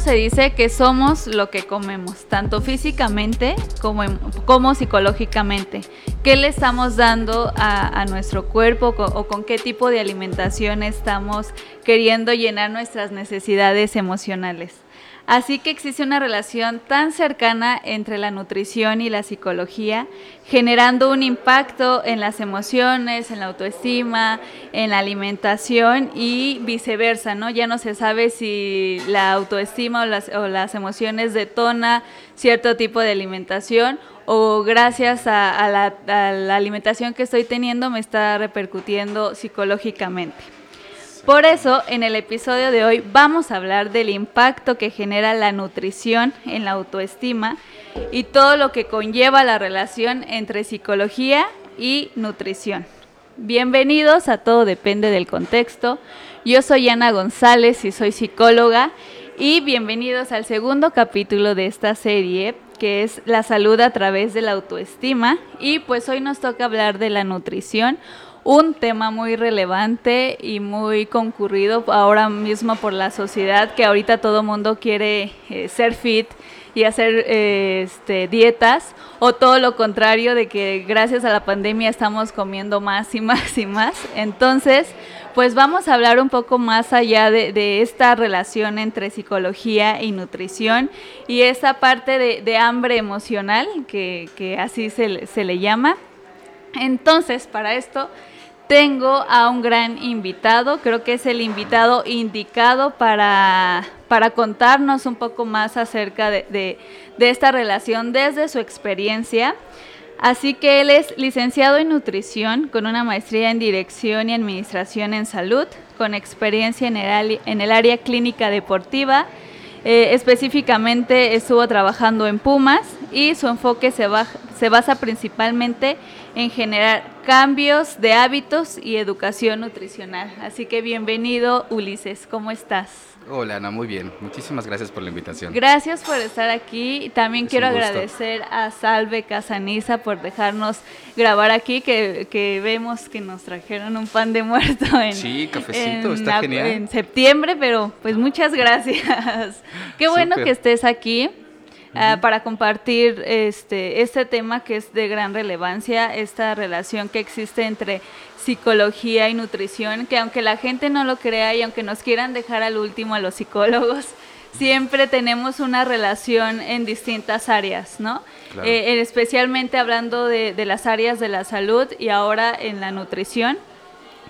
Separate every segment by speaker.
Speaker 1: se dice que somos lo que comemos, tanto físicamente como, como psicológicamente. ¿Qué le estamos dando a, nuestro cuerpo o con qué tipo de alimentación estamos queriendo llenar nuestras necesidades emocionales? Así que existe una relación tan cercana entre la nutrición y la psicología, generando un impacto en las emociones, en la autoestima, en la alimentación y viceversa, ¿no? Ya no se sabe si la autoestima o las, emociones detona cierto tipo de alimentación o gracias a la alimentación que estoy teniendo me está repercutiendo psicológicamente. Por eso, en el episodio de hoy vamos a hablar del impacto que genera la nutrición en la autoestima y todo lo que conlleva la relación entre psicología y nutrición. Bienvenidos a Todo Depende del Contexto. Yo soy Ana González y soy psicóloga y bienvenidos al segundo capítulo de esta serie que es la salud a través de la autoestima y pues hoy nos toca hablar de la nutrición un tema muy relevante y muy concurrido ahora mismo por la sociedad, que ahorita todo mundo quiere eh, ser fit y hacer eh, este, dietas, o todo lo contrario, de que gracias a la pandemia estamos comiendo más y más y más. Entonces, pues vamos a hablar un poco más allá de, esta relación entre psicología y nutrición y esa parte de, hambre emocional, que, así se, se le llama. Entonces, para esto tengo a un gran invitado, creo que es el invitado indicado para, para contarnos un poco más acerca de, esta relación desde su experiencia. Así que él es licenciado en nutrición con una maestría en dirección y administración en salud, con experiencia en el, en el área clínica deportiva. Eh, específicamente estuvo trabajando en Pumas y su enfoque se, se basa principalmente en generar cambios de hábitos y educación nutricional. Así que bienvenido Ulises, ¿cómo estás?
Speaker 2: Hola Ana, muy bien. Muchísimas gracias por la invitación.
Speaker 1: Gracias por estar aquí. También quiero agradecer a Salve Casaniza por dejarnos grabar aquí, que, vemos que nos trajeron un pan de muerto en,
Speaker 2: sí, cafecito, está genial.
Speaker 1: en septiembre, pero pues muchas gracias. Qué bueno que estés aquí. Ah, para compartir este, este tema que es de gran relevancia, esta relación que existe entre psicología y nutrición, que aunque la gente no lo crea y aunque nos quieran dejar al último a los psicólogos, siempre tenemos una relación en distintas áreas, ¿no? Eh, especialmente hablando de, las áreas de la salud y ahora en la nutrición,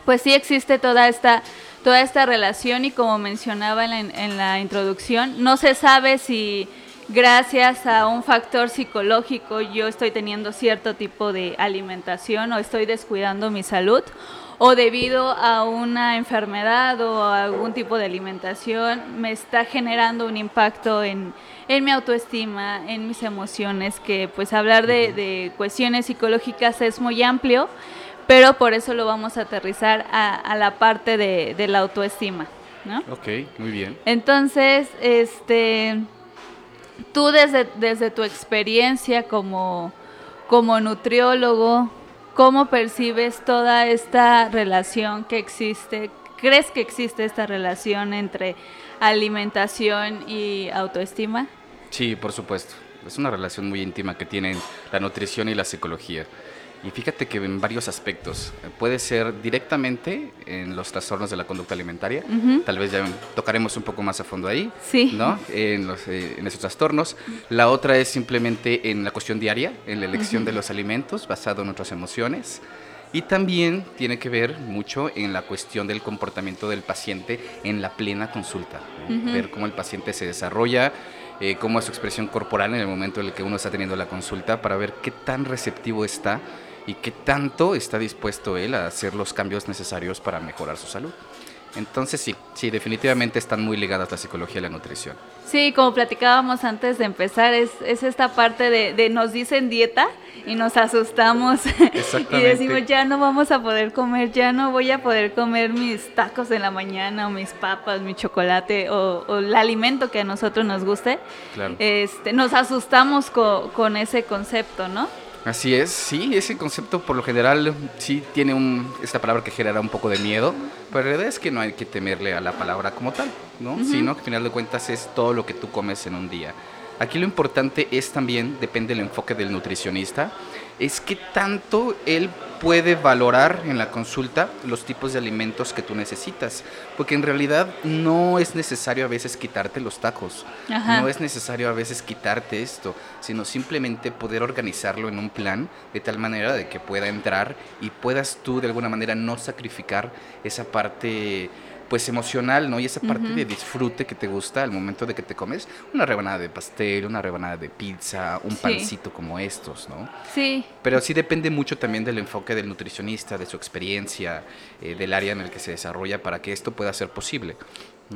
Speaker 1: pues sí existe toda esta toda esta relación y como mencionaba en la introducción, no se sabe si gracias a un factor psicológico yo estoy teniendo cierto tipo de alimentación o estoy descuidando mi salud o debido a una enfermedad o a algún tipo de alimentación me está generando un impacto en, mi autoestima, en mis emociones, que pues hablar de, cuestiones psicológicas es muy amplio, pero por eso lo vamos a aterrizar a, la parte de, de la autoestima. ¿no?
Speaker 2: Ok, muy bien.
Speaker 1: Entonces, este tú desde, desde tu experiencia como, como nutriólogo, ¿cómo percibes toda esta relación que existe? ¿Crees que existe esta relación entre alimentación y autoestima?
Speaker 2: Sí, por supuesto. Es una relación muy íntima que tienen la nutrición y la psicología. Y fíjate que en varios aspectos. Puede ser directamente en los trastornos de la conducta alimentaria. Tal vez ya tocaremos un poco más a fondo ahí,
Speaker 1: sí.
Speaker 2: ¿no? En, los, eh, en esos trastornos. La otra es simplemente en la cuestión diaria, en la elección de los alimentos basado en nuestras emociones. Y también tiene que ver mucho en la cuestión del comportamiento del paciente en la plena consulta. Ver cómo el paciente se desarrolla, eh, cómo es su expresión corporal en el momento en el que uno está teniendo la consulta para ver qué tan receptivo está y qué tanto está dispuesto él a hacer los cambios necesarios para mejorar su salud. Entonces sí, sí, definitivamente están muy ligadas la psicología y la nutrición.
Speaker 1: Sí, como platicábamos antes de empezar, es, es esta parte de, de, nos dicen dieta y nos asustamos y decimos ya no vamos a poder comer, ya no voy a poder comer mis tacos en la mañana o mis papas, mi chocolate o, el alimento que a nosotros nos guste.
Speaker 2: Claro.
Speaker 1: Este, nos asustamos con ese concepto, ¿no?
Speaker 2: Así es, sí, ese concepto por lo general sí tiene un, esta palabra que genera un poco de miedo, pero la verdad es que no hay que temerle a la palabra como tal, ¿no? Sino que al final de cuentas es todo lo que tú comes en un día. Aquí lo importante es también, depende del enfoque del nutricionista, es que tanto él puede valorar en la consulta los tipos de alimentos que tú necesitas, porque en realidad no es necesario a veces quitarte los tacos, no es necesario a veces quitarte esto, sino simplemente poder organizarlo en un plan de tal manera de que pueda entrar y puedas tú de alguna manera no sacrificar esa parte pues emocional, ¿no? Y esa parte de disfrute que te gusta al momento de que te comes una rebanada de pastel, una rebanada de pizza, un pancito como estos, ¿no?
Speaker 1: Sí.
Speaker 2: Pero sí depende mucho también del enfoque del nutricionista, de su experiencia, eh, del área en el que se desarrolla para que esto pueda ser posible.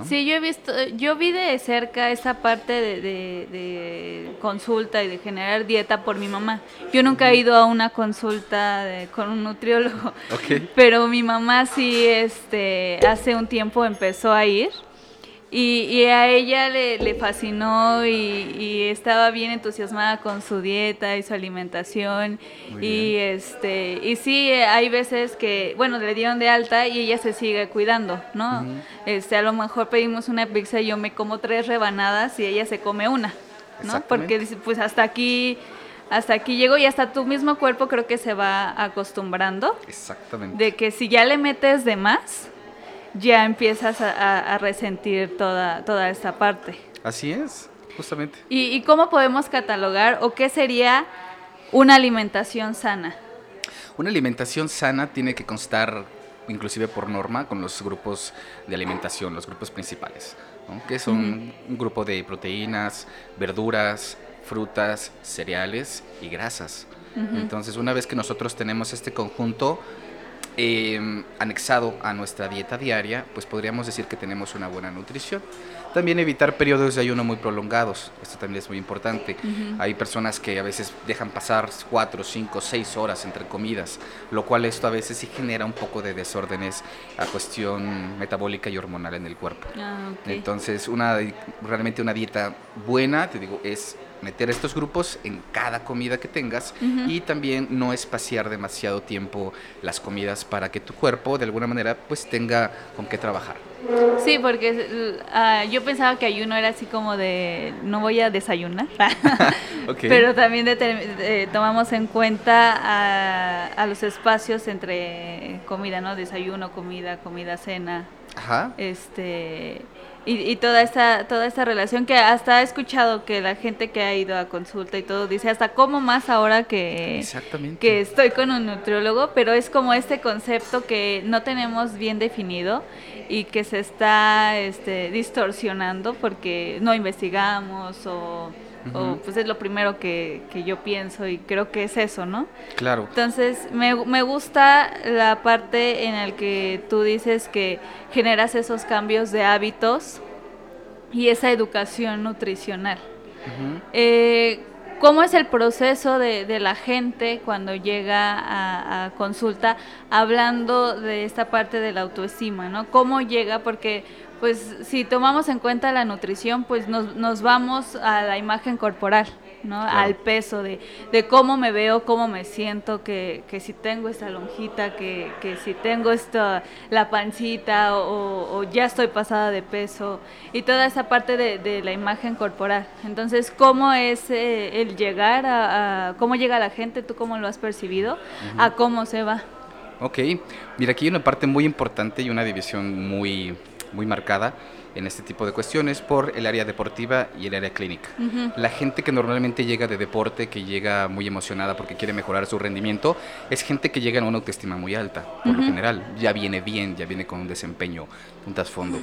Speaker 1: Sí, yo he visto, yo vi de cerca esa parte de, consulta y de generar dieta por mi mamá. Yo nunca he ido a una consulta con un nutriólogo, pero mi mamá sí, este, hace un tiempo empezó a ir y, a ella le, fascinó y, estaba bien entusiasmada con su dieta y su alimentación. y este y sí, hay veces que, bueno, le dieron de alta y ella se sigue cuidando, ¿no? este A lo mejor pedimos una pizza y yo me como tres rebanadas y ella se come una, ¿no? Porque pues hasta aquí hasta aquí llego y hasta tu mismo cuerpo creo que se va acostumbrando.
Speaker 2: Exactamente.
Speaker 1: De que si ya le metes de más, ya empiezas a, resentir toda, toda esta parte.
Speaker 2: Así es, justamente.
Speaker 1: ¿Y, cómo podemos catalogar o qué sería una alimentación sana?
Speaker 2: Una alimentación sana tiene que constar, inclusive por norma, con los grupos de alimentación, los grupos principales, que son un grupo de proteínas, verduras, frutas, cereales y grasas. Entonces, una vez que nosotros tenemos este conjunto, Em, anexado a nuestra dieta diaria, pues podríamos decir que tenemos una buena nutrición. También evitar periodos de ayuno muy prolongados, esto también es muy importante. Hay personas que a veces dejan pasar 4, 5, 6 horas entre comidas, lo cual esto a veces sí genera un poco de desórdenes a cuestión metabólica y hormonal en el cuerpo. Ah, Entonces, una, realmente una dieta buena, te digo, es meter estos grupos en cada comida que tengas y también no espaciar demasiado tiempo las comidas para que tu cuerpo de alguna manera pues tenga con qué trabajar.
Speaker 1: Sí, porque uh, yo pensaba que ayuno era así como de no voy a desayunar, pero también tomamos en cuenta a, a, los espacios entre comida, ¿no? Desayuno, comida, comida, cena. Ajá. Este y, toda esta toda esta relación que hasta he escuchado que la gente que ha ido a consulta y todo dice hasta como más ahora que que estoy con un nutriólogo pero es como este concepto que no tenemos bien definido y que se está este, distorsionando porque no investigamos o o pues es lo primero que, que, yo pienso y creo que es eso, ¿no?
Speaker 2: Claro.
Speaker 1: Entonces, me, me gusta la parte en la que tú dices que generas esos cambios de hábitos y esa educación nutricional. eh, ¿Cómo es el proceso de, de la gente cuando llega a, a, consulta hablando de esta parte de la autoestima, ¿no? ¿Cómo llega? Porque pues si tomamos en cuenta la nutrición, pues nos, nos vamos a la imagen corporal, ¿no? Al peso de, de, cómo me veo, cómo me siento, que, que si tengo esta lonjita, que, que, si tengo esta, la pancita o, ya estoy pasada de peso y toda esa parte de, de la imagen corporal. Entonces, ¿cómo es eh, el llegar a, cómo llega la gente, tú cómo lo has percibido, a cómo se va?
Speaker 2: Ok, mira, aquí hay una parte muy importante y una división muy muy marcada en este tipo de cuestiones por el área deportiva y el área clínica. La gente que normalmente llega de deporte, que llega muy emocionada porque quiere mejorar su rendimiento, es gente que llega en una autoestima muy alta, por lo general. Ya viene bien, ya viene con un desempeño, un trasfondo.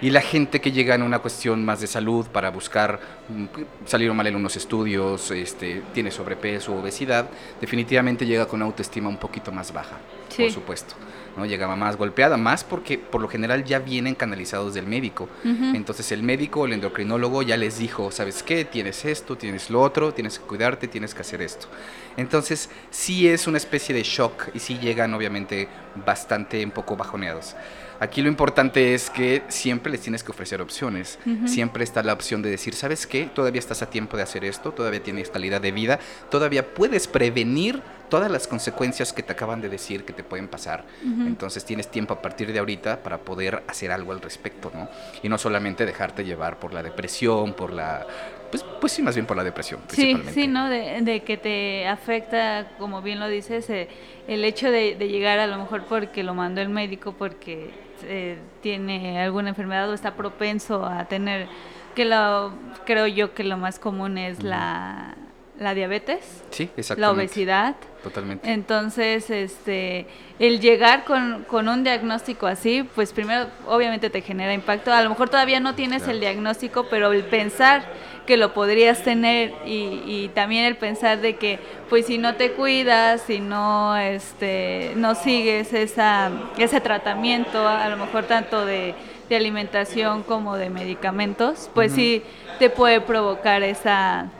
Speaker 2: Y la gente que llega en una cuestión más de salud para buscar mm, salir mal en unos estudios, este, tiene sobrepeso, obesidad, definitivamente llega con una autoestima un poquito más baja, por supuesto. ¿No? Llegaba más golpeada, más porque por lo general ya vienen canalizados del médico. Entonces el médico, el endocrinólogo ya les dijo, ¿sabes qué? Tienes esto, tienes lo otro, tienes que cuidarte, tienes que hacer esto. Entonces sí es una especie de shock y sí llegan obviamente bastante un poco bajoneados. Aquí lo importante es que siempre les tienes que ofrecer opciones. Siempre está la opción de decir, ¿sabes qué? Todavía estás a tiempo de hacer esto, todavía tienes calidad de vida, todavía puedes prevenir todas las consecuencias que te acaban de decir que te pueden pasar. Entonces tienes tiempo a partir de ahorita para poder hacer algo al respecto, ¿no? Y no solamente dejarte llevar por la depresión, por la... Pues, pues sí, más bien por la depresión.
Speaker 1: Sí, sí, ¿no? De, que te afecta, como bien lo dices, eh, el hecho de, de llegar a lo mejor porque lo mandó el médico, porque eh, tiene alguna enfermedad o está propenso a tener, que lo, creo yo que lo más común es la, la diabetes,
Speaker 2: sí,
Speaker 1: la obesidad.
Speaker 2: Totalmente.
Speaker 1: Entonces, este, el llegar con, con, un diagnóstico así, pues primero obviamente te genera impacto. A lo mejor todavía no tienes el diagnóstico, pero el pensar que lo podrías tener y, y, también el pensar de que pues si no te cuidas, si no este no sigues esa ese tratamiento, a lo mejor tanto de, de alimentación como de medicamentos, pues sí te puede provocar esa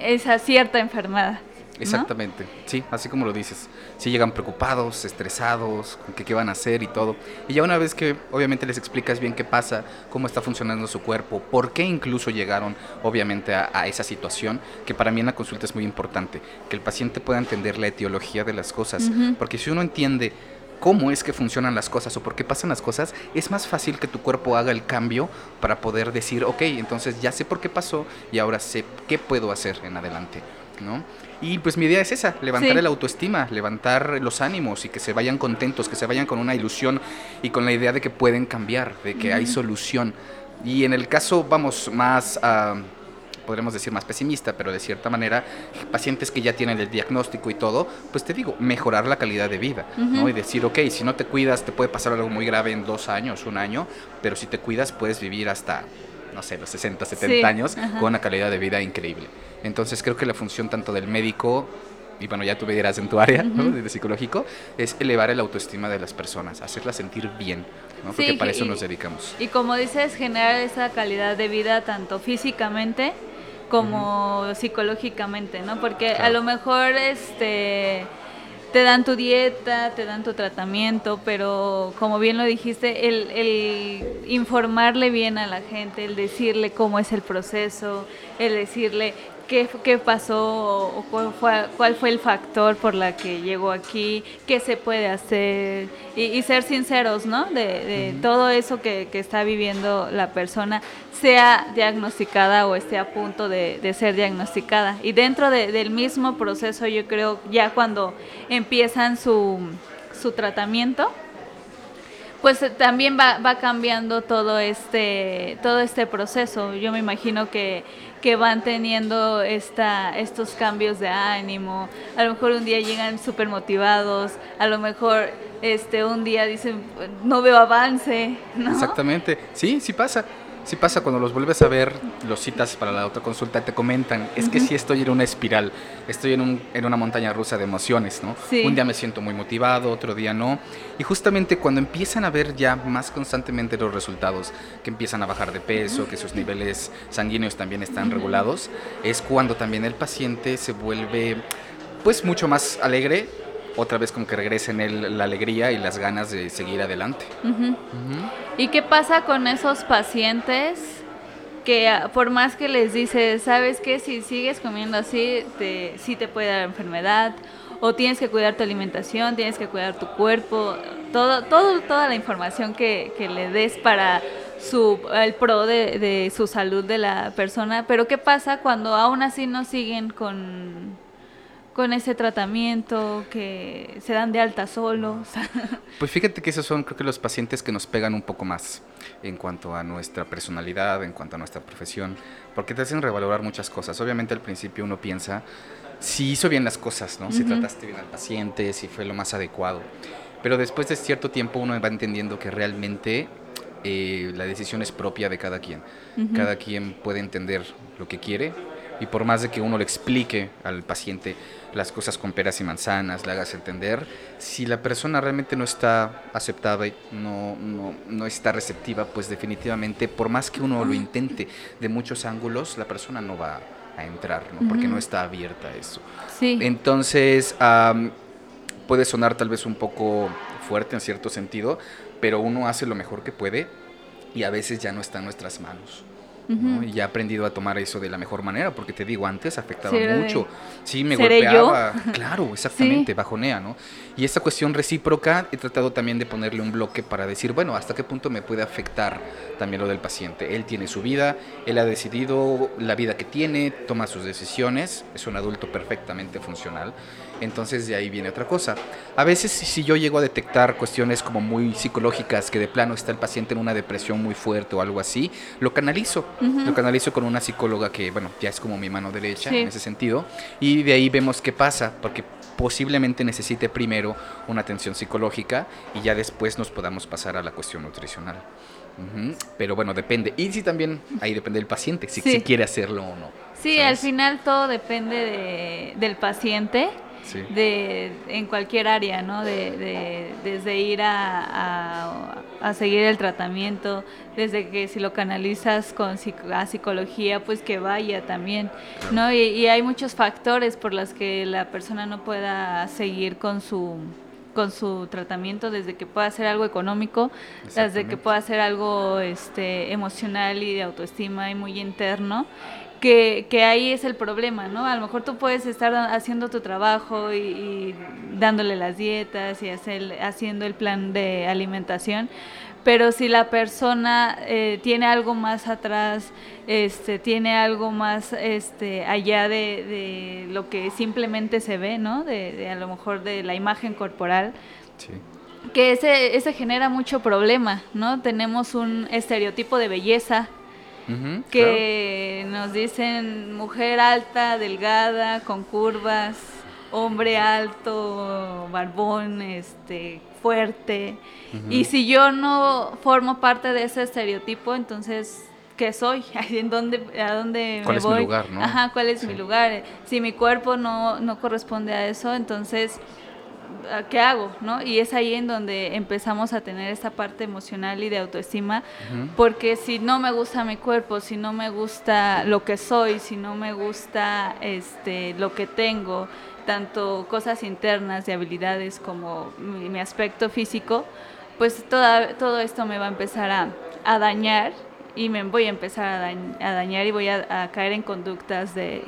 Speaker 1: esa cierta enfermedad.
Speaker 2: Exactamente, sí, así como lo dices. Sí llegan preocupados, estresados, con qué van a hacer y todo. Y ya una vez que obviamente les explicas bien qué pasa, cómo está funcionando su cuerpo, por qué incluso llegaron obviamente a, esa situación, que para mí en la consulta es muy importante, que el paciente pueda entender la etiología de las cosas. Porque si uno entiende cómo es que funcionan las cosas o por qué pasan las cosas, es más fácil que tu cuerpo haga el cambio para poder decir, ok, entonces ya sé por qué pasó y ahora sé qué puedo hacer en adelante. ¿no? Y pues mi idea es esa, levantar el autoestima, levantar los ánimos y que se vayan contentos, que se vayan con una ilusión y con la idea de que pueden cambiar, de que hay solución. Y en el caso, vamos, más, uh, podremos decir más pesimista, pero de cierta manera, pacientes que ya tienen el diagnóstico y todo, pues te digo, mejorar la calidad de vida, ¿no? Y decir, ok, si no te cuidas, te puede pasar algo muy grave en dos años, un año, pero si te cuidas, puedes vivir hasta no sé, los 60, 70 años con una calidad de vida increíble. Entonces creo que la función tanto del médico, y bueno, ya tú me dirás en tu área de psicológico, es elevar el autoestima de las personas, hacerlas sentir bien, ¿no? porque para eso nos dedicamos.
Speaker 1: Y como dices, generar esa calidad de vida tanto físicamente como psicológicamente, ¿no? Porque a lo mejor este te dan tu dieta, te dan tu tratamiento, pero como bien lo dijiste, el, el, informarle bien a la gente, el decirle cómo es el proceso, el decirle qué, qué pasó o cuál fue, cuál fue el factor por la que llegó aquí, qué se puede hacer y, ser sinceros, ¿no? De, todo eso que, que, está viviendo la persona, sea diagnosticada o esté a punto de, de ser diagnosticada. Y dentro del mismo proceso, yo creo, ya cuando empiezan su, su tratamiento, pues eh, también va, va cambiando todo este, todo este proceso. Yo me imagino que, que van teniendo esta, estos cambios de ánimo. A lo mejor un día llegan súper motivados, a lo mejor este, un día dicen, no veo avance.
Speaker 2: Exactamente, sí, sí pasa. Sí pasa cuando los vuelves a ver, los citas para la otra consulta, te comentan, es que sí estoy en una espiral, estoy en, un, en una montaña rusa de emociones, ¿no? Un día me siento muy motivado, otro día no. Y justamente cuando empiezan a ver ya más constantemente los resultados, que empiezan a bajar de peso, que sus niveles sanguíneos también están regulados, es cuando también el paciente se vuelve pues mucho más alegre, otra vez como que regresen el, la alegría y las ganas de seguir adelante.
Speaker 1: ¿Y qué pasa con esos pacientes que ah, por más que les dices, sabes que si sigues comiendo así, te, sí te puede dar enfermedad, o tienes que cuidar tu alimentación, tienes que cuidar tu cuerpo, todo, todo, toda la información que, que le des para su, el pro de, de su salud de la persona, pero ¿qué pasa cuando aún así no siguen con con ese tratamiento, que se dan de alta solos.
Speaker 2: Pues fíjate que esos son creo que los pacientes que nos pegan un poco más en cuanto a nuestra personalidad, en cuanto a nuestra profesión, porque te hacen revalorar muchas cosas. Obviamente al principio uno piensa si hizo bien las cosas, ¿no? Si trataste bien al paciente, si fue lo más adecuado. Pero después de cierto tiempo uno va entendiendo que realmente eh, la decisión es propia de cada quien. Cada quien puede entender lo que quiere, Y por más de que uno le explique al paciente las cosas con peras y manzanas, le hagas entender, si la persona realmente no está aceptada y no, no, no está receptiva, pues definitivamente, por más que uno lo intente de muchos ángulos, la persona no va a entrar, ¿no? porque no está abierta a eso.
Speaker 1: Sí.
Speaker 2: Entonces, puede sonar tal vez un poco fuerte en cierto sentido, pero uno hace lo mejor que puede y a veces ya no está en nuestras manos. Y ya he aprendido a tomar eso de la mejor manera, porque te digo, antes afectaba mucho. Sí, me golpeaba. Claro, exactamente, bajonea, ¿no? Y esa cuestión recíproca, he tratado también de ponerle un bloque para decir, bueno, ¿hasta qué punto me puede afectar también lo del paciente? Él tiene su vida, él ha decidido la vida que tiene, toma sus decisiones, es un adulto perfectamente funcional. Entonces de ahí viene otra cosa. A veces si yo llego a detectar cuestiones como muy psicológicas, que de plano está el paciente en una depresión muy fuerte o algo así, lo canalizo. Lo canalizo con una psicóloga que, bueno, ya es como mi mano derecha en ese sentido. Y de ahí vemos qué pasa, porque posiblemente necesite primero una atención psicológica y ya después nos podamos pasar a la cuestión nutricional. Pero bueno, depende. Y si también ahí depende del paciente, si, quiere hacerlo o no.
Speaker 1: Sí, al final todo depende de, del paciente de, en cualquier área, ¿no? De, desde ir a, a, seguir el tratamiento, desde que si lo canalizas con a psicología, pues que vaya también, ¿no? Y, hay muchos factores por los que la persona no pueda seguir con su con su tratamiento desde que pueda hacer algo económico, desde que pueda hacer algo este emocional y de autoestima y muy interno que, que, ahí es el problema, ¿no? A lo mejor tú puedes estar haciendo tu trabajo y, dándole las dietas y hacer, haciendo el plan de alimentación, pero si la persona eh, tiene algo más atrás, este, tiene algo más este, allá de, lo que simplemente se ve, ¿no? De, a lo mejor de la imagen corporal. Que ese, ese genera mucho problema, ¿no? Tenemos un estereotipo de belleza que nos dicen mujer alta, delgada, con curvas, hombre alto, barbón, este, fuerte. Y si yo no formo parte de ese estereotipo, entonces ¿qué soy? ¿En dónde, ¿A dónde
Speaker 2: ¿Cuál
Speaker 1: me
Speaker 2: es
Speaker 1: voy?
Speaker 2: Mi lugar, ¿no?
Speaker 1: Ajá, ¿cuál es mi lugar? Si mi cuerpo no, no corresponde a eso, entonces ¿qué hago? ¿no? Y es ahí en donde empezamos a tener esta parte emocional y de autoestima, porque si no me gusta mi cuerpo, si no me gusta lo que soy, si no me gusta este, lo que tengo, tanto cosas internas de habilidades como mi, aspecto físico, pues toda, todo esto me va a empezar a, dañar y me voy a empezar a, dañar y voy a, caer en conductas de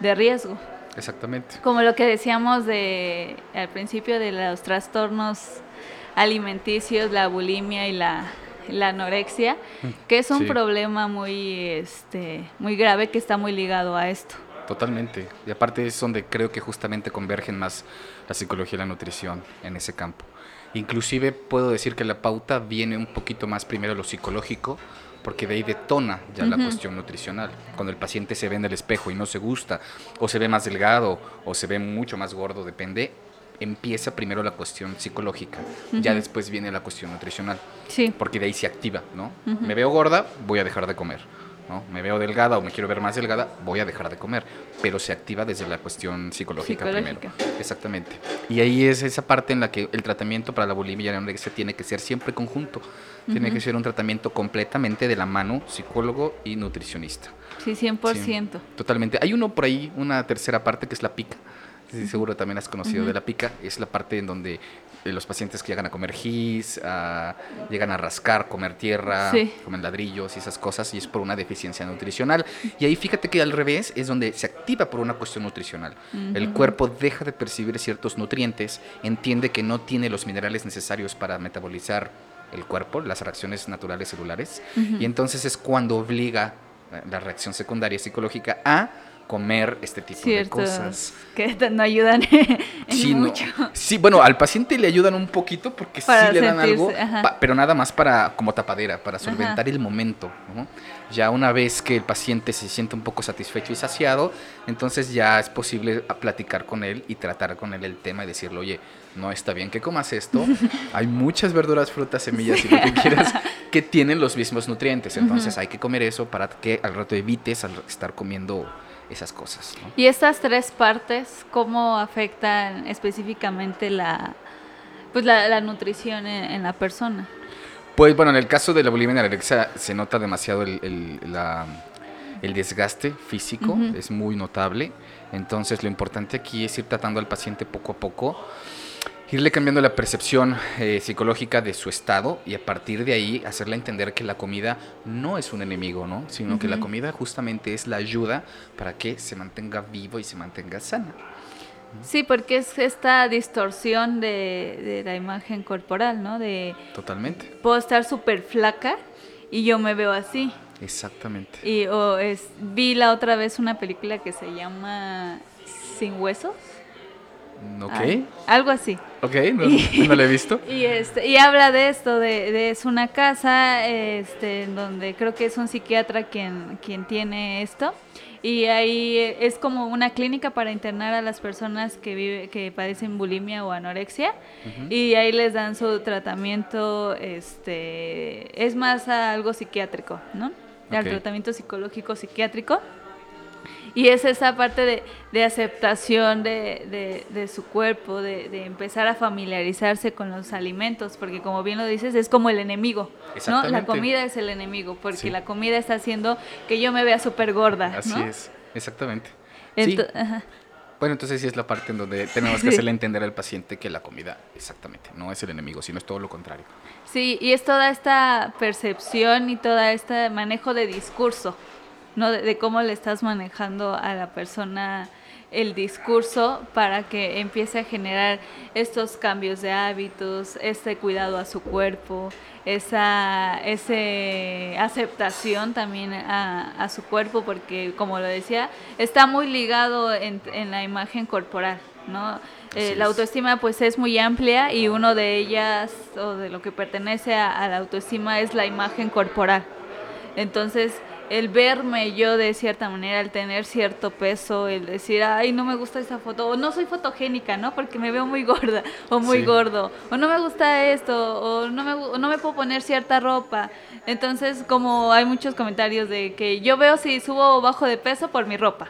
Speaker 1: riesgo.
Speaker 2: Exactamente.
Speaker 1: Como lo que decíamos de al principio de los trastornos alimenticios, la bulimia y la, anorexia, mm, que es un problema muy, este, muy grave que está muy ligado a esto.
Speaker 2: Totalmente. Y aparte es donde creo que justamente convergen más la psicología y la nutrición en ese campo. Inclusive puedo decir que la pauta viene un poquito más primero lo psicológico, porque de ahí detona ya la cuestión nutricional. Cuando el paciente se ve en el espejo y no se gusta, o se ve más delgado, o se ve mucho más gordo, depende, empieza primero la cuestión psicológica, ya después viene la cuestión nutricional.
Speaker 1: Sí.
Speaker 2: Porque de ahí se activa, ¿no? Me veo gorda, voy a dejar de comer. ¿no? Me veo delgada o me quiero ver más delgada, voy a dejar de comer. Pero se activa desde la cuestión psicológica, primero. Exactamente. Y ahí es esa parte en la que el tratamiento para la bulimia y la anorexia tiene que ser siempre conjunto. Tiene que ser un tratamiento completamente de la mano psicólogo y nutricionista.
Speaker 1: Sí, 100%.
Speaker 2: totalmente. Hay uno por ahí, una tercera parte que es la pica. Sí, seguro también has conocido de la pica. Es la parte en donde eh, los pacientes que llegan a comer gis, llegan a rascar, comer tierra, comen ladrillos y esas cosas, y es por una deficiencia nutricional. Y ahí fíjate que al revés es donde se activa por una cuestión nutricional. El cuerpo deja de percibir ciertos nutrientes, entiende que no tiene los minerales necesarios para metabolizar el cuerpo, las reacciones naturales celulares, y entonces es cuando obliga eh, la reacción secundaria psicológica a comer este tipo de cosas.
Speaker 1: Que no ayudan en mucho.
Speaker 2: Sí, bueno, al paciente le ayudan un poquito porque sí le dan algo, pero nada más para como tapadera, para solventar el momento. Ya una vez que el paciente se siente un poco satisfecho y saciado, entonces ya es posible platicar con él y tratar con él el tema y decirle, oye, no está bien que comas esto. hay muchas verduras, frutas, semillas y lo que quieras que tienen los mismos nutrientes. Entonces hay que comer eso para que al rato evites estar comiendo esas cosas.
Speaker 1: ¿Y estas tres partes cómo afectan específicamente la, pues la, nutrición en, la persona?
Speaker 2: Pues bueno, en el caso de la bulimia anorexia se nota demasiado el, el, desgaste físico, es muy notable. Entonces lo importante aquí es ir tratando al paciente poco a poco irle cambiando la percepción eh, psicológica de su estado y a partir de ahí hacerle entender que la comida no es un enemigo, ¿no? Sino que la comida justamente es la ayuda para que se mantenga vivo y se mantenga sana.
Speaker 1: Sí, porque es esta distorsión de, la imagen corporal, ¿no? De,
Speaker 2: Totalmente.
Speaker 1: Puedo estar súper flaca y yo me veo así.
Speaker 2: Exactamente.
Speaker 1: Y o es, vi la otra vez una película que se llama Sin Huesos
Speaker 2: Ok.
Speaker 1: algo así.
Speaker 2: Ok, no, lo he visto.
Speaker 1: Y, este, y habla de esto, de, es una casa este, donde creo que es un psiquiatra quien, quien tiene esto. Y ahí es como una clínica para internar a las personas que, vive, que padecen bulimia o anorexia. Y ahí les dan su tratamiento, este, es más algo psiquiátrico, ¿no? El tratamiento psicológico psiquiátrico. Y es esa parte de, aceptación de, su cuerpo, de, empezar a familiarizarse con los alimentos, porque como bien lo dices, es como el enemigo, ¿no? La comida es el enemigo, porque la comida está haciendo que yo me vea súper gorda.
Speaker 2: Así es, exactamente. Bueno, entonces sí es la parte en donde tenemos que hacerle entender al paciente que la comida, exactamente, no es el enemigo, sino es todo lo contrario.
Speaker 1: Sí, y es toda esta percepción y todo este manejo de discurso. ¿No? De, cómo le estás manejando a la persona el discurso para que empiece a generar estos cambios de hábitos, este cuidado a su cuerpo, esa ese aceptación también a, su cuerpo, porque como lo decía, está muy ligado en, la imagen corporal, ¿no? Eh, la autoestima pues es muy amplia y uno de ellas o de lo que pertenece a la autoestima es la imagen corporal. Entonces, el verme yo de cierta manera, el tener cierto peso, el decir, ay, no me gusta esa foto, o no soy fotogénica, ¿no? Porque me veo muy gorda o muy gordo, o no me gusta esto, o no me, no me puedo poner cierta ropa. Entonces, como hay muchos comentarios de que yo veo si subo o bajo de peso por mi ropa.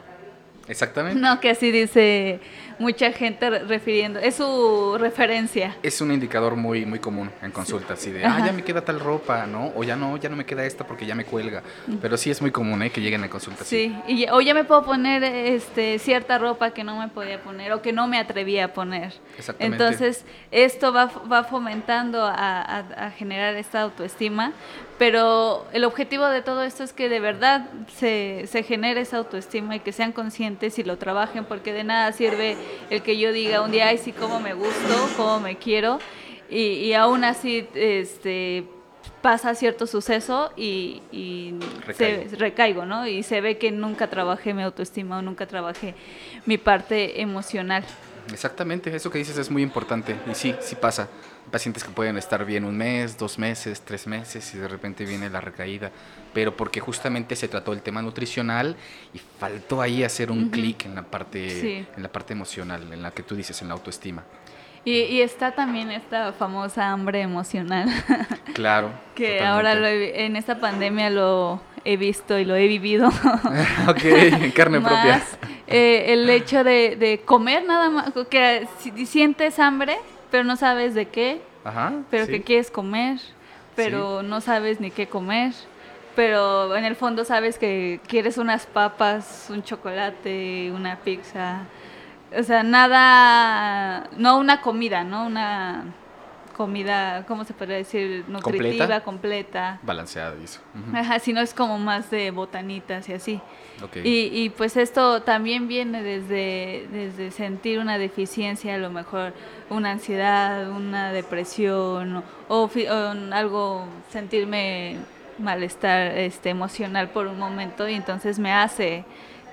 Speaker 2: Exactamente.
Speaker 1: No, que así dice mucha gente refiriendo, es su referencia.
Speaker 2: Es un indicador muy muy común en consultas, así de, ah, ya me queda tal ropa, ¿no? O ya no, ya no me queda esta porque ya me cuelga. Pero sí es muy común, ¿eh? Que lleguen a consultas.
Speaker 1: Sí, Y, o ya me puedo poner este cierta ropa que no me podía poner o que no me atrevía a poner. Exactamente. Entonces, esto va, va fomentando a, a generar esta autoestima, pero el objetivo de todo esto es que de verdad se, se genere esa autoestima y que sean conscientes y lo trabajen, porque de nada sirve el que yo diga un día, ay, sí, cómo me gusto, cómo me quiero, y, y aún así este, pasa cierto suceso y, y Se, recaigo, ¿no? Y se ve que nunca trabajé mi autoestima o nunca trabajé mi parte emocional.
Speaker 2: Exactamente, eso que dices es muy importante y sí, sí pasa pacientes que pueden estar bien un mes, dos meses, tres meses y de repente viene la recaída, pero porque justamente se trató el tema nutricional y faltó ahí hacer un clic en la parte en la parte emocional, en la que tú dices en la autoestima.
Speaker 1: Y, está también esta famosa hambre emocional.
Speaker 2: Claro.
Speaker 1: que ahora en esta pandemia lo he visto y lo he vivido.
Speaker 2: ok, en carne propia.
Speaker 1: Eh, el hecho de, de comer nada más, que si sientes hambre, pero no sabes de qué, pero que quieres comer, pero no sabes ni qué comer, pero en el fondo sabes que quieres unas papas, un chocolate, una pizza, o sea, nada, no una comida, ¿no? Una comida, ¿cómo se podría decir? Nutritiva, completa.
Speaker 2: Balanceada eso.
Speaker 1: Ajá, si no es como más de botanitas y así. Y, y, pues esto también viene desde, desde sentir una deficiencia, a lo mejor una ansiedad, una depresión o, algo, sentirme malestar este, emocional por un momento y entonces me hace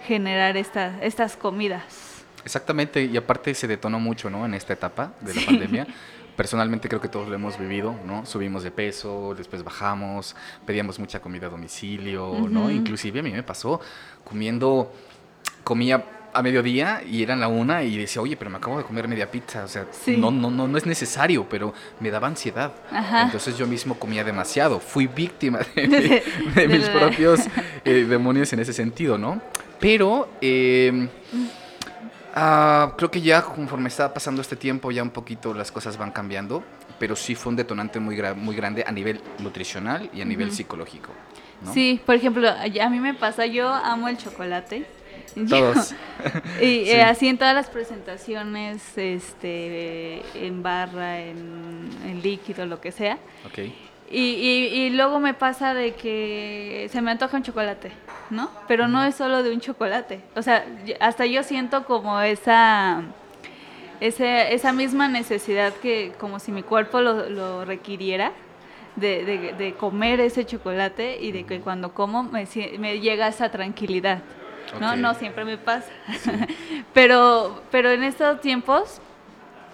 Speaker 1: generar esta, estas comidas.
Speaker 2: Exactamente, y aparte se detonó mucho, ¿no? En esta etapa de la pandemia, personalmente creo que todos lo hemos vivido, ¿no? Subimos de peso, después bajamos, pedíamos mucha comida a domicilio, ¿no? Inclusive a mí me pasó comiendo, comía a mediodía y eran la una y decía, oye, pero me acabo de comer media pizza, o sea, no, no, no, no es necesario, pero me daba ansiedad. Entonces yo mismo comía demasiado, fui víctima de, mis propios eh, demonios en ese sentido, ¿no? Pero eh, ah, creo que ya conforme está pasando este tiempo, ya un poquito las cosas van cambiando, pero sí fue un detonante muy, gra- muy grande a nivel nutricional y a nivel psicológico. ¿no?
Speaker 1: Sí, por ejemplo, a mí me pasa, yo amo el chocolate.
Speaker 2: Todos.
Speaker 1: y
Speaker 2: Sí.
Speaker 1: eh, así en todas las presentaciones, este, en barra, en, en líquido, lo que sea.
Speaker 2: Ok.
Speaker 1: Y, y- y luego me pasa de que se me antoja un chocolate, ¿no? Pero no es solo de un chocolate. O sea, hasta yo siento como esa, ese- esa misma necesidad que como si mi cuerpo lo, lo requiriera. De, de- de comer ese chocolate y de que cuando como me, me llega esa tranquilidad. ¿no? No siempre me pasa. pero, pero en estos tiempos